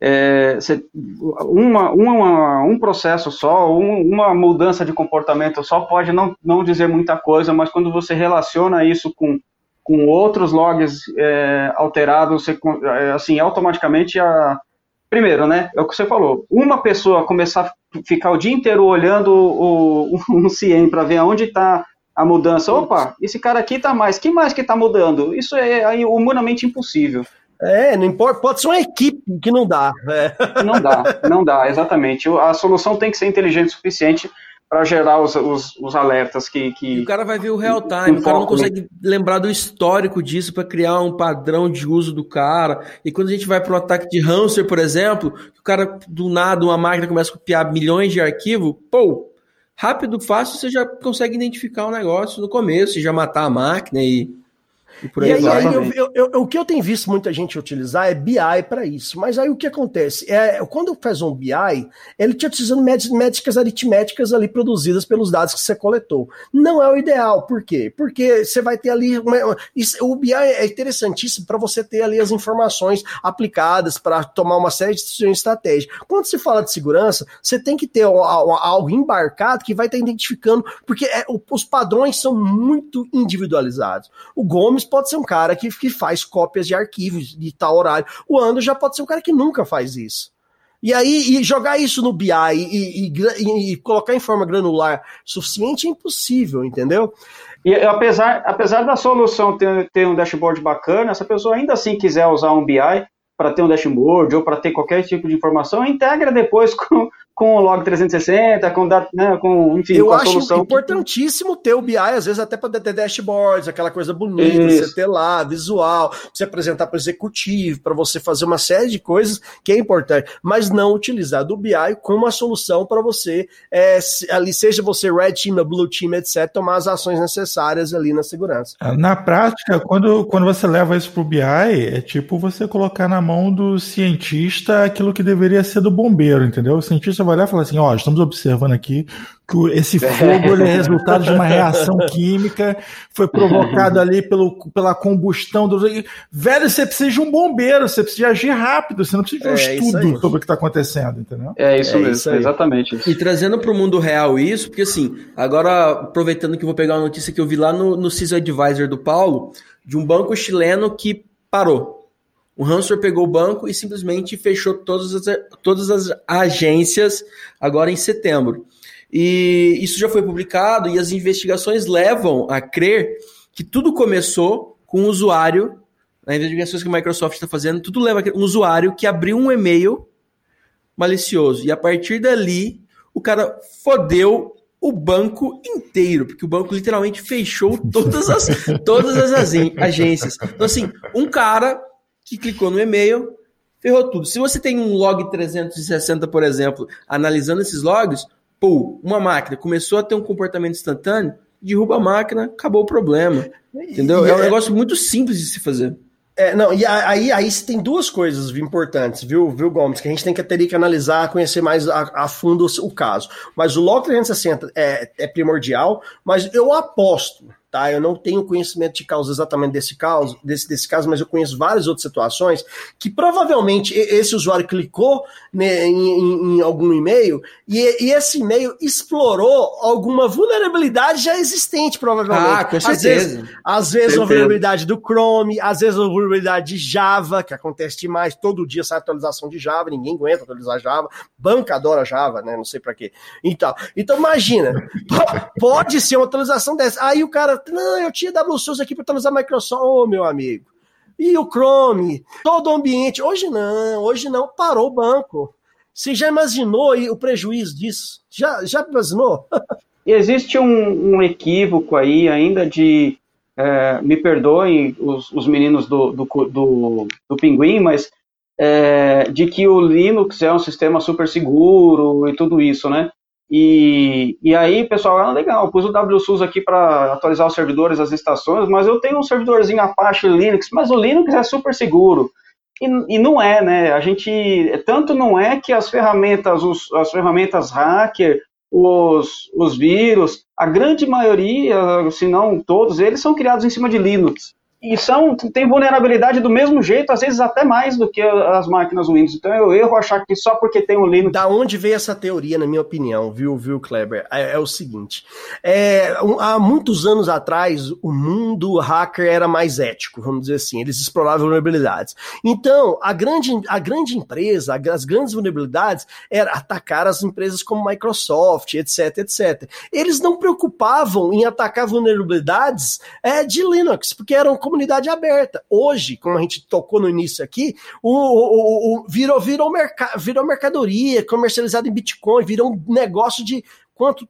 é, você, uma, uma, um processo só, um, uma mudança de comportamento só pode não, não dizer muita coisa, mas quando você relaciona isso com, com outros logs é, alterados, você, é, assim, automaticamente a, primeiro, né, é o que você falou, uma pessoa começar a ficar o dia inteiro olhando o, um CIEM para ver aonde está a mudança. Opa, esse cara aqui tá mais. Quem mais que tá mudando? Isso é humanamente impossível. É, não importa, pode ser uma equipe que não dá. É. Não dá, não dá, exatamente. A solução tem que ser inteligente o suficiente para gerar os, os, os, alertas que, que. E o cara vai ver o real time, o cara não consegue lembrar do histórico disso para criar um padrão de uso do cara. E quando a gente vai para um ataque de hamster, por exemplo, o cara do nada, uma máquina começa a copiar milhões de arquivos, pô, rápido, fácil, você já consegue identificar o negócio no começo, já matar a máquina e e, por aí, e aí, aí eu, eu, eu, o que eu tenho visto muita gente utilizar é BI para isso. Mas aí o que acontece? É, quando faz um BI, ele está utilizando métricas aritméticas ali produzidas pelos dados que você coletou. Não é o ideal. Por quê? Porque você vai ter ali. Uma, isso, o BI é interessantíssimo para você ter ali as informações aplicadas para tomar uma série de decisões estratégicas. Quando se fala de segurança, você tem que ter algo embarcado que vai estar identificando, porque é, os padrões são muito individualizados. O Gomes pode ser um cara que, que faz cópias de arquivos de tal horário. O Ando já pode ser um cara que nunca faz isso. E aí, e jogar isso no BI e, e, e, colocar em forma granular suficiente é impossível, entendeu? E apesar, apesar da solução ter, ter um dashboard bacana, se a pessoa ainda assim quiser usar um BI para ter um dashboard ou para ter qualquer tipo de informação, integra depois com, com o Log 360, com, né, com enfim, Eu com a acho solução. importantíssimo ter o BI, às vezes até para ter dashboards, aquela coisa bonita, Isso. você ter lá, visual, você apresentar para o executivo, para você fazer uma série de coisas que é importante, mas não utilizar do BI como uma solução para você, é, ali seja você Red Team, Blue Team, etc., tomar as ações necessárias ali na segurança. É, na prática, quando, quando você leva isso para o BI, é tipo você colocar na mão do cientista aquilo que deveria ser do bombeiro, entendeu? O cientista vai olhar e falar assim: ó, estamos observando aqui que esse fogo é resultado de uma reação química, foi provocado ali pelo, pela combustão do. Velho, você precisa de um bombeiro, você precisa agir rápido, você não precisa de um é, estudo sobre o que está acontecendo, entendeu? É isso é mesmo, isso exatamente isso. E trazendo para o mundo real isso, porque assim, agora aproveitando que eu vou pegar uma notícia que eu vi lá no, no CISO Advisor do Paulo, de um banco chileno que parou o ransomware pegou o banco e simplesmente fechou todas as, todas as agências agora em setembro. E isso já foi publicado e as investigações levam a crer que tudo começou com um usuário, nas investigações que a Microsoft está fazendo, tudo leva a um usuário que abriu um e-mail malicioso. E a partir dali, o cara fodeu o banco inteiro, porque o banco literalmente fechou todas as, todas as agências. Então, assim, um cara que clicou no e-mail, ferrou tudo. Se você tem um log 360, por exemplo, analisando esses logs, pô, uma máquina começou a ter um comportamento instantâneo, derruba a máquina, acabou o problema. Entendeu? é um é- negócio muito simples de se fazer. É, não, e aí, aí tem duas coisas importantes, viu, viu, Gomes, que a gente tem que teria que analisar, conhecer mais a, a fundo o, o caso. Mas o log 360 é, é primordial, mas eu aposto, tá? Eu não tenho conhecimento de causa exatamente desse caso, desse, desse caso, mas eu conheço várias outras situações que provavelmente esse usuário clicou né, em, em, em, algum e-mail e, e, esse e-mail explorou alguma vulnerabilidade já existente, provavelmente. Ah, com certeza. Às vezes, às vezes uma vulnerabilidade do Chrome, às vezes uma vulnerabilidade de Java, que acontece demais, todo dia sai atualização de Java, ninguém aguenta atualizar Java, banca adora Java, né? Não sei para quê. Então, então imagina, pode ser uma atualização dessa. Aí o cara, não, eu tinha WSUS aqui para atualizar Microsoft, ô oh, meu amigo. E o Chrome, todo o ambiente. Hoje não, hoje não, parou o banco. Você já imaginou o prejuízo disso? Já, já imaginou? Existe um, um equívoco aí ainda de. É, me perdoem os, os meninos do, do, do, do Pinguim, mas é, de que o Linux é um sistema super seguro e tudo isso, né? E, e aí, pessoal, ah, legal, pus o WSUS aqui para atualizar os servidores, as estações, mas eu tenho um servidorzinho Apache Linux, mas o Linux é super seguro. E, e não é, né? A gente, tanto não é que as ferramentas, os, as ferramentas hacker, os, os vírus, a grande maioria, se não todos eles, são criados em cima de Linux e são, tem vulnerabilidade do mesmo jeito, às vezes até mais do que as máquinas Windows. Então eu erro achar que só porque tem um Linux. Da onde veio essa teoria, na minha opinião, viu, viu, Kleber? É, é o seguinte: é, há muitos anos atrás, o mundo hacker era mais ético, vamos dizer assim, eles exploravam vulnerabilidades. Então, a grande, a grande empresa, as grandes vulnerabilidades, era atacar as empresas como Microsoft, etc, etc. Eles não preocupavam em atacar vulnerabilidades é, de Linux, porque eram como comunidade aberta. Hoje, como a gente tocou no início aqui, o, o, o virou, virou, merca, virou mercadoria, comercializado em Bitcoin, virou um negócio de quanto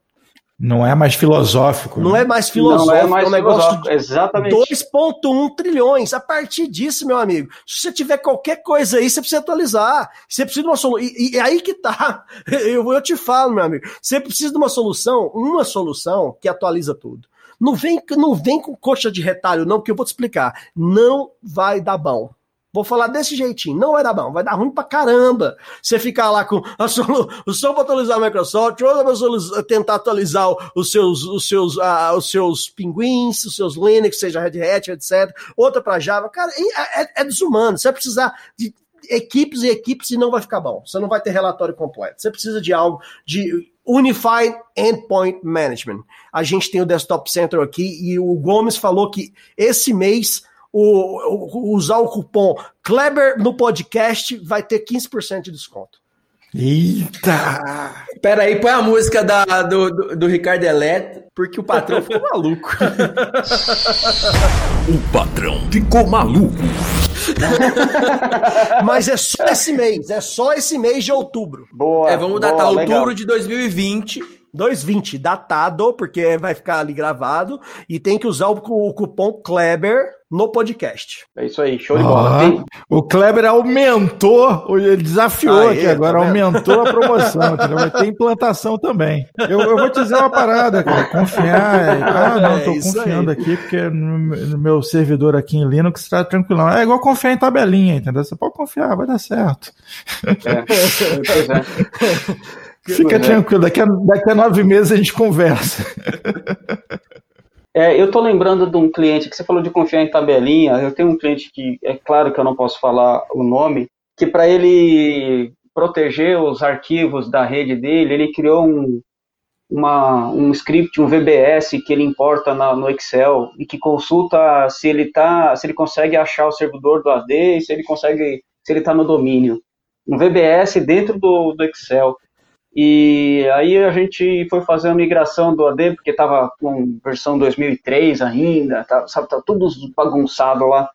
não é mais filosófico. Não né? é mais filosófico, não é, mais é um negócio de exatamente. 2,1 trilhões. A partir disso, meu amigo, se você tiver qualquer coisa aí, você precisa atualizar. Você precisa de uma solução. E, e, aí que tá. Eu, eu te falo, meu amigo. Você precisa de uma solução, uma solução que atualiza tudo. Não vem, não vem com coxa de retalho, não, porque eu vou te explicar. Não vai dar bom. Vou falar desse jeitinho, não vai dar bom, vai dar ruim pra caramba. Você ficar lá com a solução para atualizar a Microsoft, outra tentar atualizar os seus, os seus, uh, os seus pinguins, os seus Linux, seja Red Hat, etc. Outra para Java. Cara, é, é, é desumano. Você vai precisar de equipes e equipes e não vai ficar bom. Você não vai ter relatório completo. Você precisa de algo de Unified Endpoint Management. A gente tem o Desktop Center aqui e o Gomes falou que esse mês o, o, usar o cupom Kleber no podcast vai ter 15% de desconto. Eita! Pera aí, põe a música da, do, do, do Ricardo Eletro, porque o patrão ficou maluco. o patrão ficou maluco. Mas é só esse mês, é só esse mês de outubro. Boa. É, vamos boa, datar outubro legal. de 2020. 220, datado, porque vai ficar ali gravado, e tem que usar o, o cupom Kleber no podcast. É isso aí, show de bola. Tem... O Kleber aumentou, ele desafiou aqui agora, tá aumentou a promoção, entendeu? Vai ter implantação também. Eu, eu, vou te dizer uma parada, cara, confiar, ah, não, tô é confiando aí. aqui, porque no, no, meu servidor aqui em Linux tá tranquilão. É igual confiar em tabelinha, entendeu? Você pode confiar, vai dar certo. É, pois é. Fica tranquilo, daqui a, daqui a nove meses a gente conversa. É, eu estou lembrando de um cliente que você falou de confiar em tabelinha. Eu tenho um cliente que, é claro que eu não posso falar o nome, que para ele proteger os arquivos da rede dele, ele criou um, uma, um script, um VBS que ele importa na, no Excel e que consulta se ele tá, se ele consegue achar o servidor do AD e se ele consegue, se ele está no domínio. Um VBS dentro do, do Excel. E aí a gente foi fazer a migração do AD, porque estava com versão 2003 ainda, tá, sabe, tá tudo bagunçado lá.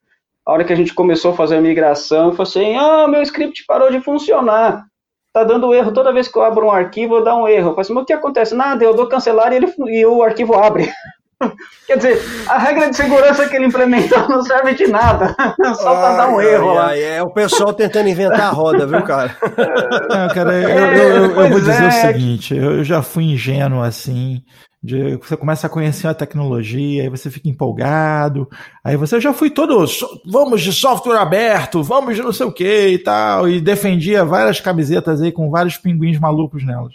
A hora que a gente começou a fazer a migração, eu falei assim, ah, meu script parou de funcionar. Tá dando erro, toda vez que eu abro um arquivo, dá um erro. Eu falei assim, mas o que acontece? Nada, eu dou cancelar e, ele, e o arquivo abre. Quer dizer, a regra de segurança que ele implementou não serve de nada, só para dar um erro lá. é o pessoal tentando inventar a roda, viu, cara? Não, cara, eu, eu, eu, eu vou dizer é. o seguinte: eu já fui ingênuo assim. De, você começa a conhecer a tecnologia, aí você fica empolgado, aí você já fui todo, vamos de software aberto, vamos de não sei o que e tal, e defendia várias camisetas aí com vários pinguins malucos nelas.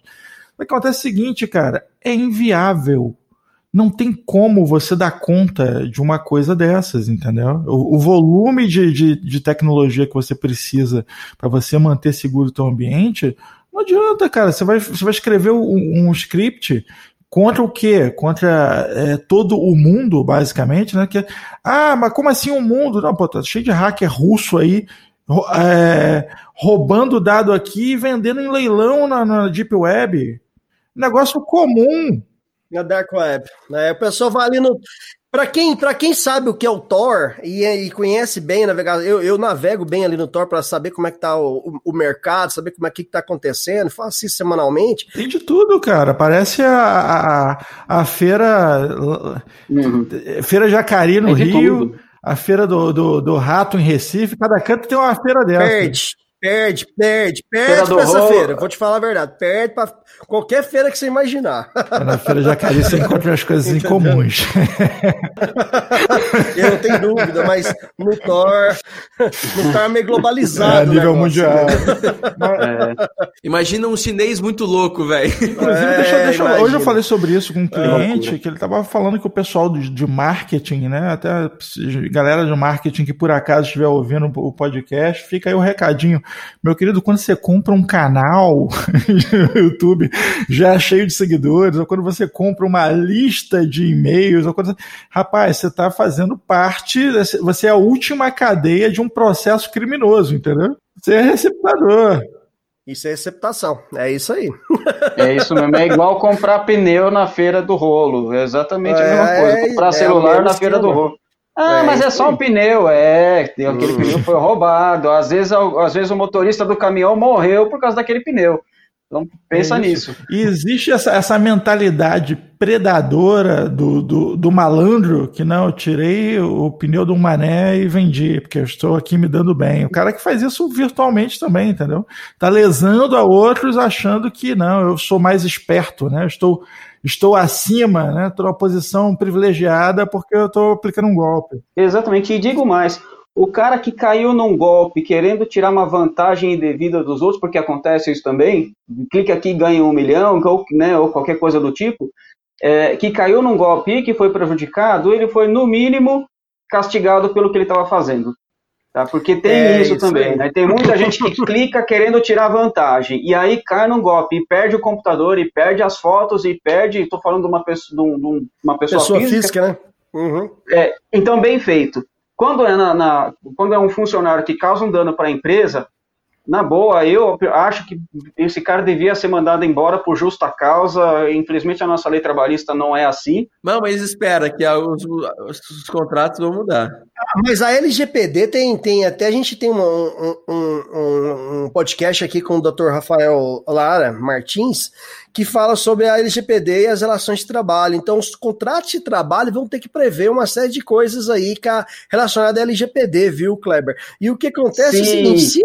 O que acontece é o seguinte, cara, é inviável não tem como você dar conta de uma coisa dessas, entendeu? O, o volume de, de, de, tecnologia que você precisa para você manter seguro o seu ambiente, não adianta, cara. Você vai, você vai escrever um, um script contra o quê? Contra é, todo o mundo, basicamente, né? Que, ah, mas como assim o mundo? Não, pô, tá cheio de hacker russo aí é, roubando dado aqui e vendendo em leilão na, na Deep Web. Negócio comum. Na Dark Web. Né? O pessoal vai ali no. Para quem, quem sabe o que é o Tor e, e conhece bem navegar, eu, eu navego bem ali no Tor para saber como é que tá o, o, mercado, saber como é que, que tá acontecendo, faço isso semanalmente. Tem de tudo, cara. Parece a, a, a feira uhum. feira Jacari no Rio, tudo. a feira do, do, do, rato em Recife, cada canto tem uma feira dessa. Perde, perde, perde, perde pra essa feira. Vou te falar a verdade, perde pra Qualquer feira que você imaginar. Na feira de Jacareí você encontra as coisas Entendeu? incomuns. Eu não tenho dúvida, mas no Thor, no Thor é meio globalizado. É, a nível mundial. É. Imagina um chinês muito louco, velho. É, deixa, deixa, hoje eu falei sobre isso com um cliente, que ele tava falando que o pessoal de, de marketing, né, até galera de marketing que por acaso estiver ouvindo o podcast, fica aí o recadinho. Meu querido, quando você compra um canal no YouTube, já cheio de seguidores, ou quando você compra uma lista de e-mails, ou quando... rapaz, você está fazendo parte, você é a última cadeia de um processo criminoso, entendeu? Você é receptador. Isso é receptação, é isso aí. É isso mesmo, é igual comprar pneu na feira do rolo, é exatamente a mesma é, coisa, comprar é, celular na feira do rolo. Ah, é mas é só um pneu, é, aquele hum. pneu foi roubado, às vezes, às vezes o motorista do caminhão morreu por causa daquele pneu. Então pensa é nisso. E existe essa, essa mentalidade predadora do, do, do, malandro que não, eu tirei o pneu do mané e vendi, porque eu estou aqui me dando bem. O cara que faz isso virtualmente também, entendeu? Tá lesando a outros achando que não, eu sou mais esperto, né? Eu estou, estou acima, né? Estou numa posição privilegiada porque eu estou aplicando um golpe. Exatamente, e digo mais, o cara que caiu num golpe querendo tirar uma vantagem indevida dos outros, porque acontece isso também, clica aqui e ganha um milhão, ou, né, ou qualquer coisa do tipo, é, que caiu num golpe e que foi prejudicado, ele foi, no mínimo, castigado pelo que ele estava fazendo. Tá? Porque tem é, isso, isso, também. Né? Tem muita gente que clica querendo tirar vantagem, e aí cai num golpe, e perde o computador, e perde as fotos, e perde. Estou falando de uma pessoa, de, uma pessoa, pessoa física. física né? Uhum. É, então, bem feito. Quando é, na, na, quando é um funcionário que causa um dano para a empresa, na boa, eu acho que esse cara devia ser mandado embora por justa causa. Infelizmente, a nossa lei trabalhista não é assim. Não, mas espera, que os, os contratos vão mudar. Mas a LGPD tem, tem até a gente tem um, um, um, podcast aqui com o Dr. Rafael Lara Martins que fala sobre a LGPD e as relações de trabalho. Então, os contratos de trabalho vão ter que prever uma série de coisas aí relacionadas à LGPD, viu, Kleber? E o que acontece Sim. é o seguinte: se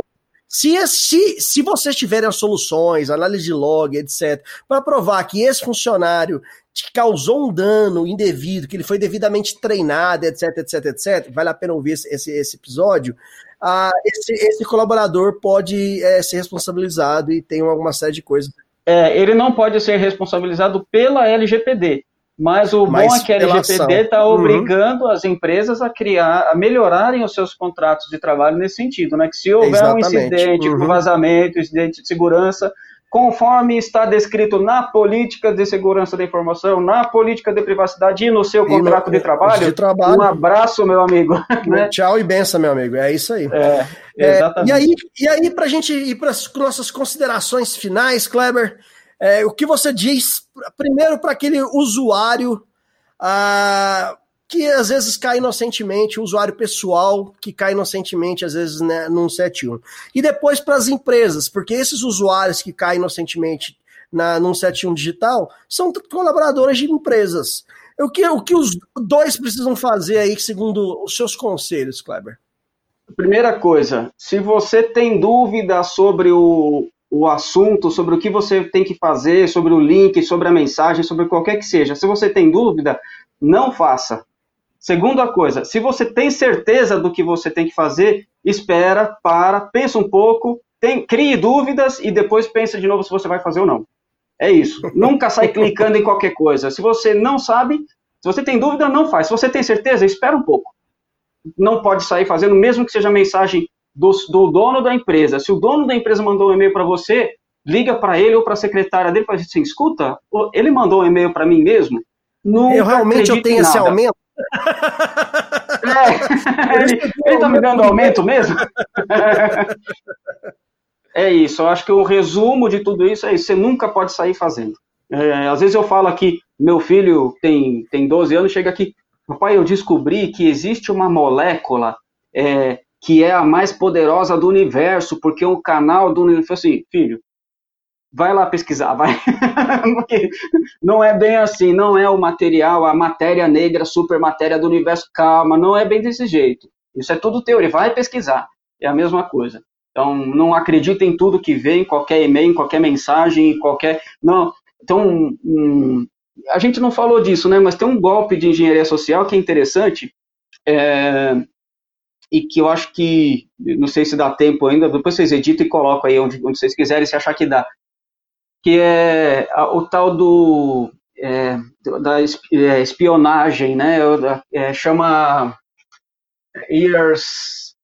se, se, se vocês tiverem as soluções, análise de log, etc., para provar que esse funcionário te causou um dano indevido, que ele foi devidamente treinado, etc, etc, etc, vale a pena ouvir esse, esse, esse episódio, ah, esse, esse colaborador pode é, ser responsabilizado e tem alguma série de coisas. É, ele não pode ser responsabilizado pela LGPD, mas o Mas bom é que a LGPD está uhum. obrigando uhum. as empresas a criar, a melhorarem os seus contratos de trabalho nesse sentido, né? Que se houver Exatamente. um incidente, uhum. um vazamento, incidente de segurança, conforme está descrito na política de segurança da informação, na política de privacidade e no seu contrato no, de, trabalho, de, trabalho, um abraço, meu amigo. Né? Tchau e benção, meu amigo. É isso aí. É, exatamente. É, e aí, e aí para a gente ir para as nossas considerações finais, Kleber, é, o que você diz, primeiro, para aquele usuário ah, que às vezes cai inocentemente, o usuário pessoal que cai inocentemente, às vezes, né, num 71. E depois para as empresas, porque esses usuários que caem inocentemente na, num 71 digital são colaboradores de empresas. O que, o que os dois precisam fazer aí, segundo os seus conselhos, Kleber? Primeira coisa, se você tem dúvida sobre o, o assunto, sobre o que você tem que fazer, sobre o link, sobre a mensagem, sobre qualquer que seja. Se você tem dúvida, não faça. Segunda coisa, se você tem certeza do que você tem que fazer, espera, para, pensa um pouco, tem, crie dúvidas e depois pensa de novo se você vai fazer ou não. É isso. Nunca sai clicando em qualquer coisa. Se você não sabe, Se você tem dúvida, não faz. Se você tem certeza, espera um pouco. Não pode sair fazendo, mesmo que seja mensagem do, do dono da empresa. Se o dono da empresa mandou um e-mail para você, liga para ele ou para a secretária dele e fala assim: escuta, ele mandou um e-mail para mim mesmo. Eu realmente eu tenho esse aumento. É, ele, ele tá me dando aumento mesmo? é isso, eu acho que o resumo de tudo isso é isso, você nunca pode sair fazendo. É, às vezes eu falo aqui, meu filho tem, tem 12 anos, chega aqui, papai, eu descobri que existe uma molécula é, que é a mais poderosa do universo, porque o canal do universo, assim, filho, vai lá pesquisar, vai. Porque não é bem assim, não é o material, a matéria negra, super matéria do universo, calma, não é bem desse jeito. Isso é tudo teoria, vai pesquisar. É a mesma coisa. Então, não acredita em tudo que vem, em qualquer e-mail, em qualquer mensagem, em qualquer. Não. Então, hum, a gente não falou disso, né? Mas tem um golpe de engenharia social que é interessante. É, e que eu acho que, não sei se dá tempo ainda, depois vocês editam e colocam aí onde, onde vocês quiserem, se achar que dá que é o tal do é, da é, espionagem, né? é, chama Ears,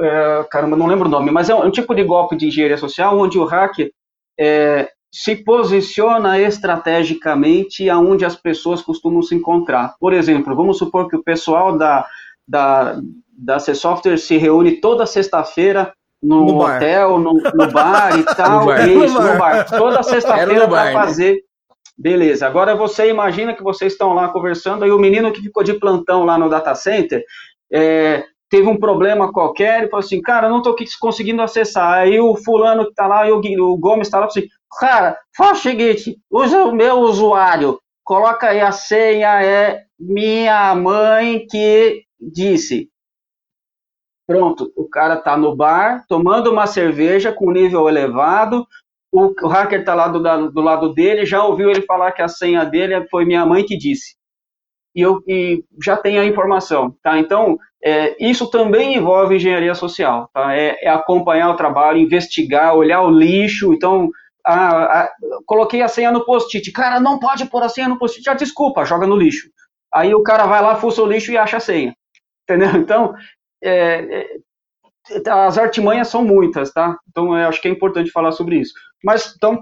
é, caramba, não lembro o nome, mas é um, um tipo de golpe de engenharia social onde o hacker é, se posiciona estrategicamente aonde as pessoas costumam se encontrar. Por exemplo, vamos supor que o pessoal da da, da C Software se reúne toda sexta-feira no, No hotel, no, no bar e tal. No bar. Isso, No bar. Toda sexta-feira para né? fazer. Beleza. Agora você imagina que vocês estão lá conversando, aí o menino que ficou de plantão lá no data center é, teve um problema qualquer e falou assim, cara, não estou conseguindo acessar. Aí o fulano que está lá, e o, Gomes está lá, falou assim, cara, faz o seguinte, usa o meu usuário, coloca aí a senha, é minha mãe que disse. Pronto, o cara tá no bar, tomando uma cerveja com nível elevado, o, o hacker tá lá do, lado- do lado dele, já ouviu ele falar que a senha dele foi minha mãe que disse. E, eu, e já tem a informação, tá? Então, é, isso também envolve engenharia social, tá? É, é acompanhar o trabalho, investigar, olhar o lixo, então... a- a- coloquei a senha no post-it. Cara, não pode pôr a senha no post-it. Já desculpa, joga no lixo. Aí o cara vai lá, fuça o lixo e acha a senha. Entendeu? Então, é, é, as artimanhas são muitas, tá? Então, eu acho que é importante falar sobre isso. Mas, então,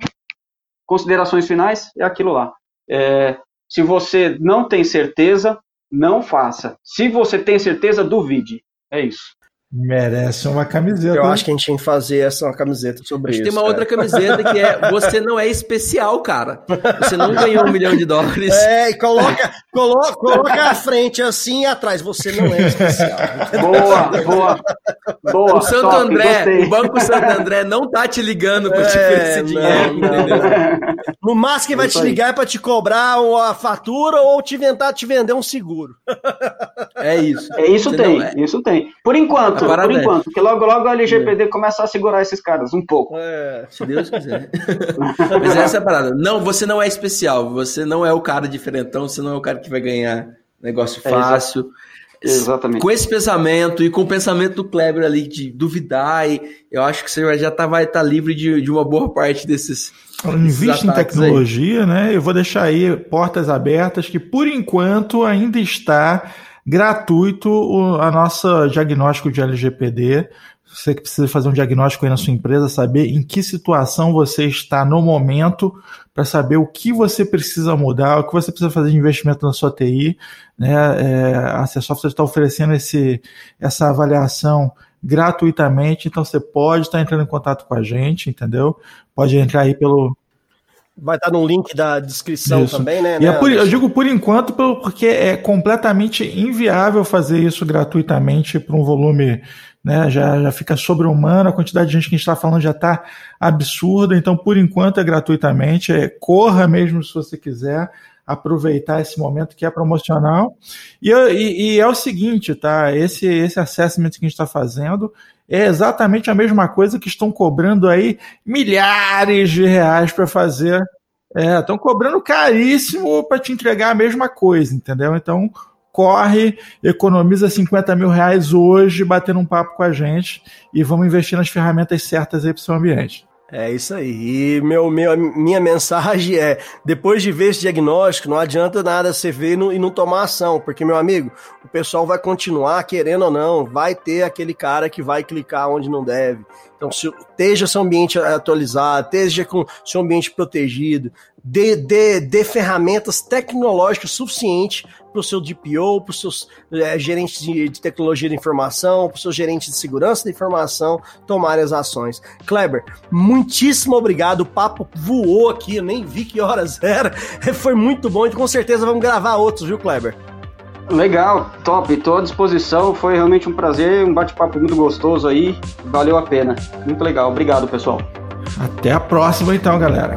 considerações finais é aquilo lá. É, se você não tem certeza, não faça. Se você tem certeza, duvide. É isso. Merece uma camiseta. Eu acho que a gente tinha que fazer essa uma camiseta sobre isso. tem uma cara. outra camiseta que é Você não é especial, cara. Você não ganhou um milhão de dólares. É, e coloca, coloca, coloca a frente assim e atrás. Você não é especial. Boa, boa. Boa. O Santo top, André, gostei. o Banco Santo André não tá te ligando pra te É, oferecer não, dinheiro, não. entendeu? No máximo que vai Isso te ligar é pra te cobrar a fatura ou te inventar te vender um seguro. É isso. É, isso tem, É. isso tem. Por enquanto, A parada por é. enquanto, porque logo logo a LGPD começa a segurar esses caras um pouco. É. Se Deus quiser. Mas essa é a parada. Não, você não é especial. Você não é o cara diferentão. Você não é o cara que vai ganhar negócio É, fácil. Exatamente. Com esse pensamento e com o pensamento do Kleber ali de duvidar, e eu acho que você já tá, vai estar livre de, de uma boa parte desses. Invista em tecnologia, né? Eu vou deixar aí portas abertas que, por enquanto, ainda está gratuito o a nossa diagnóstico de LGPD. Você que precisa fazer um diagnóstico aí na sua empresa, saber em que situação você está no momento, para saber o que você precisa mudar, o que você precisa fazer de investimento na sua TI. Né? É, a Software está oferecendo esse, essa avaliação gratuitamente, então você pode estar entrando em contato com a gente, entendeu? Pode entrar aí pelo. Vai estar no link da descrição Isso. também, né? É né, por- eu digo por enquanto porque é completamente inviável fazer isso gratuitamente para um volume, né? Já, já fica sobre-humano, a quantidade de gente que a gente está falando já está absurda, então por enquanto é gratuitamente. É, corra mesmo se você quiser aproveitar esse momento que é promocional. E, eu- e- e é o seguinte, tá? Esse, esse assessment que a gente está fazendo é exatamente a mesma coisa que estão cobrando aí milhares de reais para fazer. É, estão cobrando caríssimo para te entregar a mesma coisa, entendeu? Então corre, economiza 50 mil reais hoje, batendo um papo com a gente e vamos investir nas ferramentas certas aí para o seu ambiente. É isso aí. E meu, meu, minha mensagem é: depois de ver esse diagnóstico, não adianta nada você ver e não, tomar ação, porque, meu amigo, o pessoal vai continuar, querendo ou não, vai ter aquele cara que vai clicar onde não deve. Então, se, esteja seu ambiente atualizado, esteja com seu ambiente protegido, dê, dê, dê ferramentas tecnológicas suficientes para o seu DPO, para os seus é, gerentes de, de, tecnologia de informação, para os seus gerentes de segurança da informação tomarem as ações. Kleber, muitíssimo obrigado. O papo voou aqui, eu nem vi que horas era. Foi muito bom e com certeza vamos gravar outros, viu, Kleber? Legal, top, estou à disposição. Foi realmente um prazer, um bate-papo muito gostoso aí. Valeu a pena. Muito legal. Obrigado, pessoal. Até a próxima, então, galera.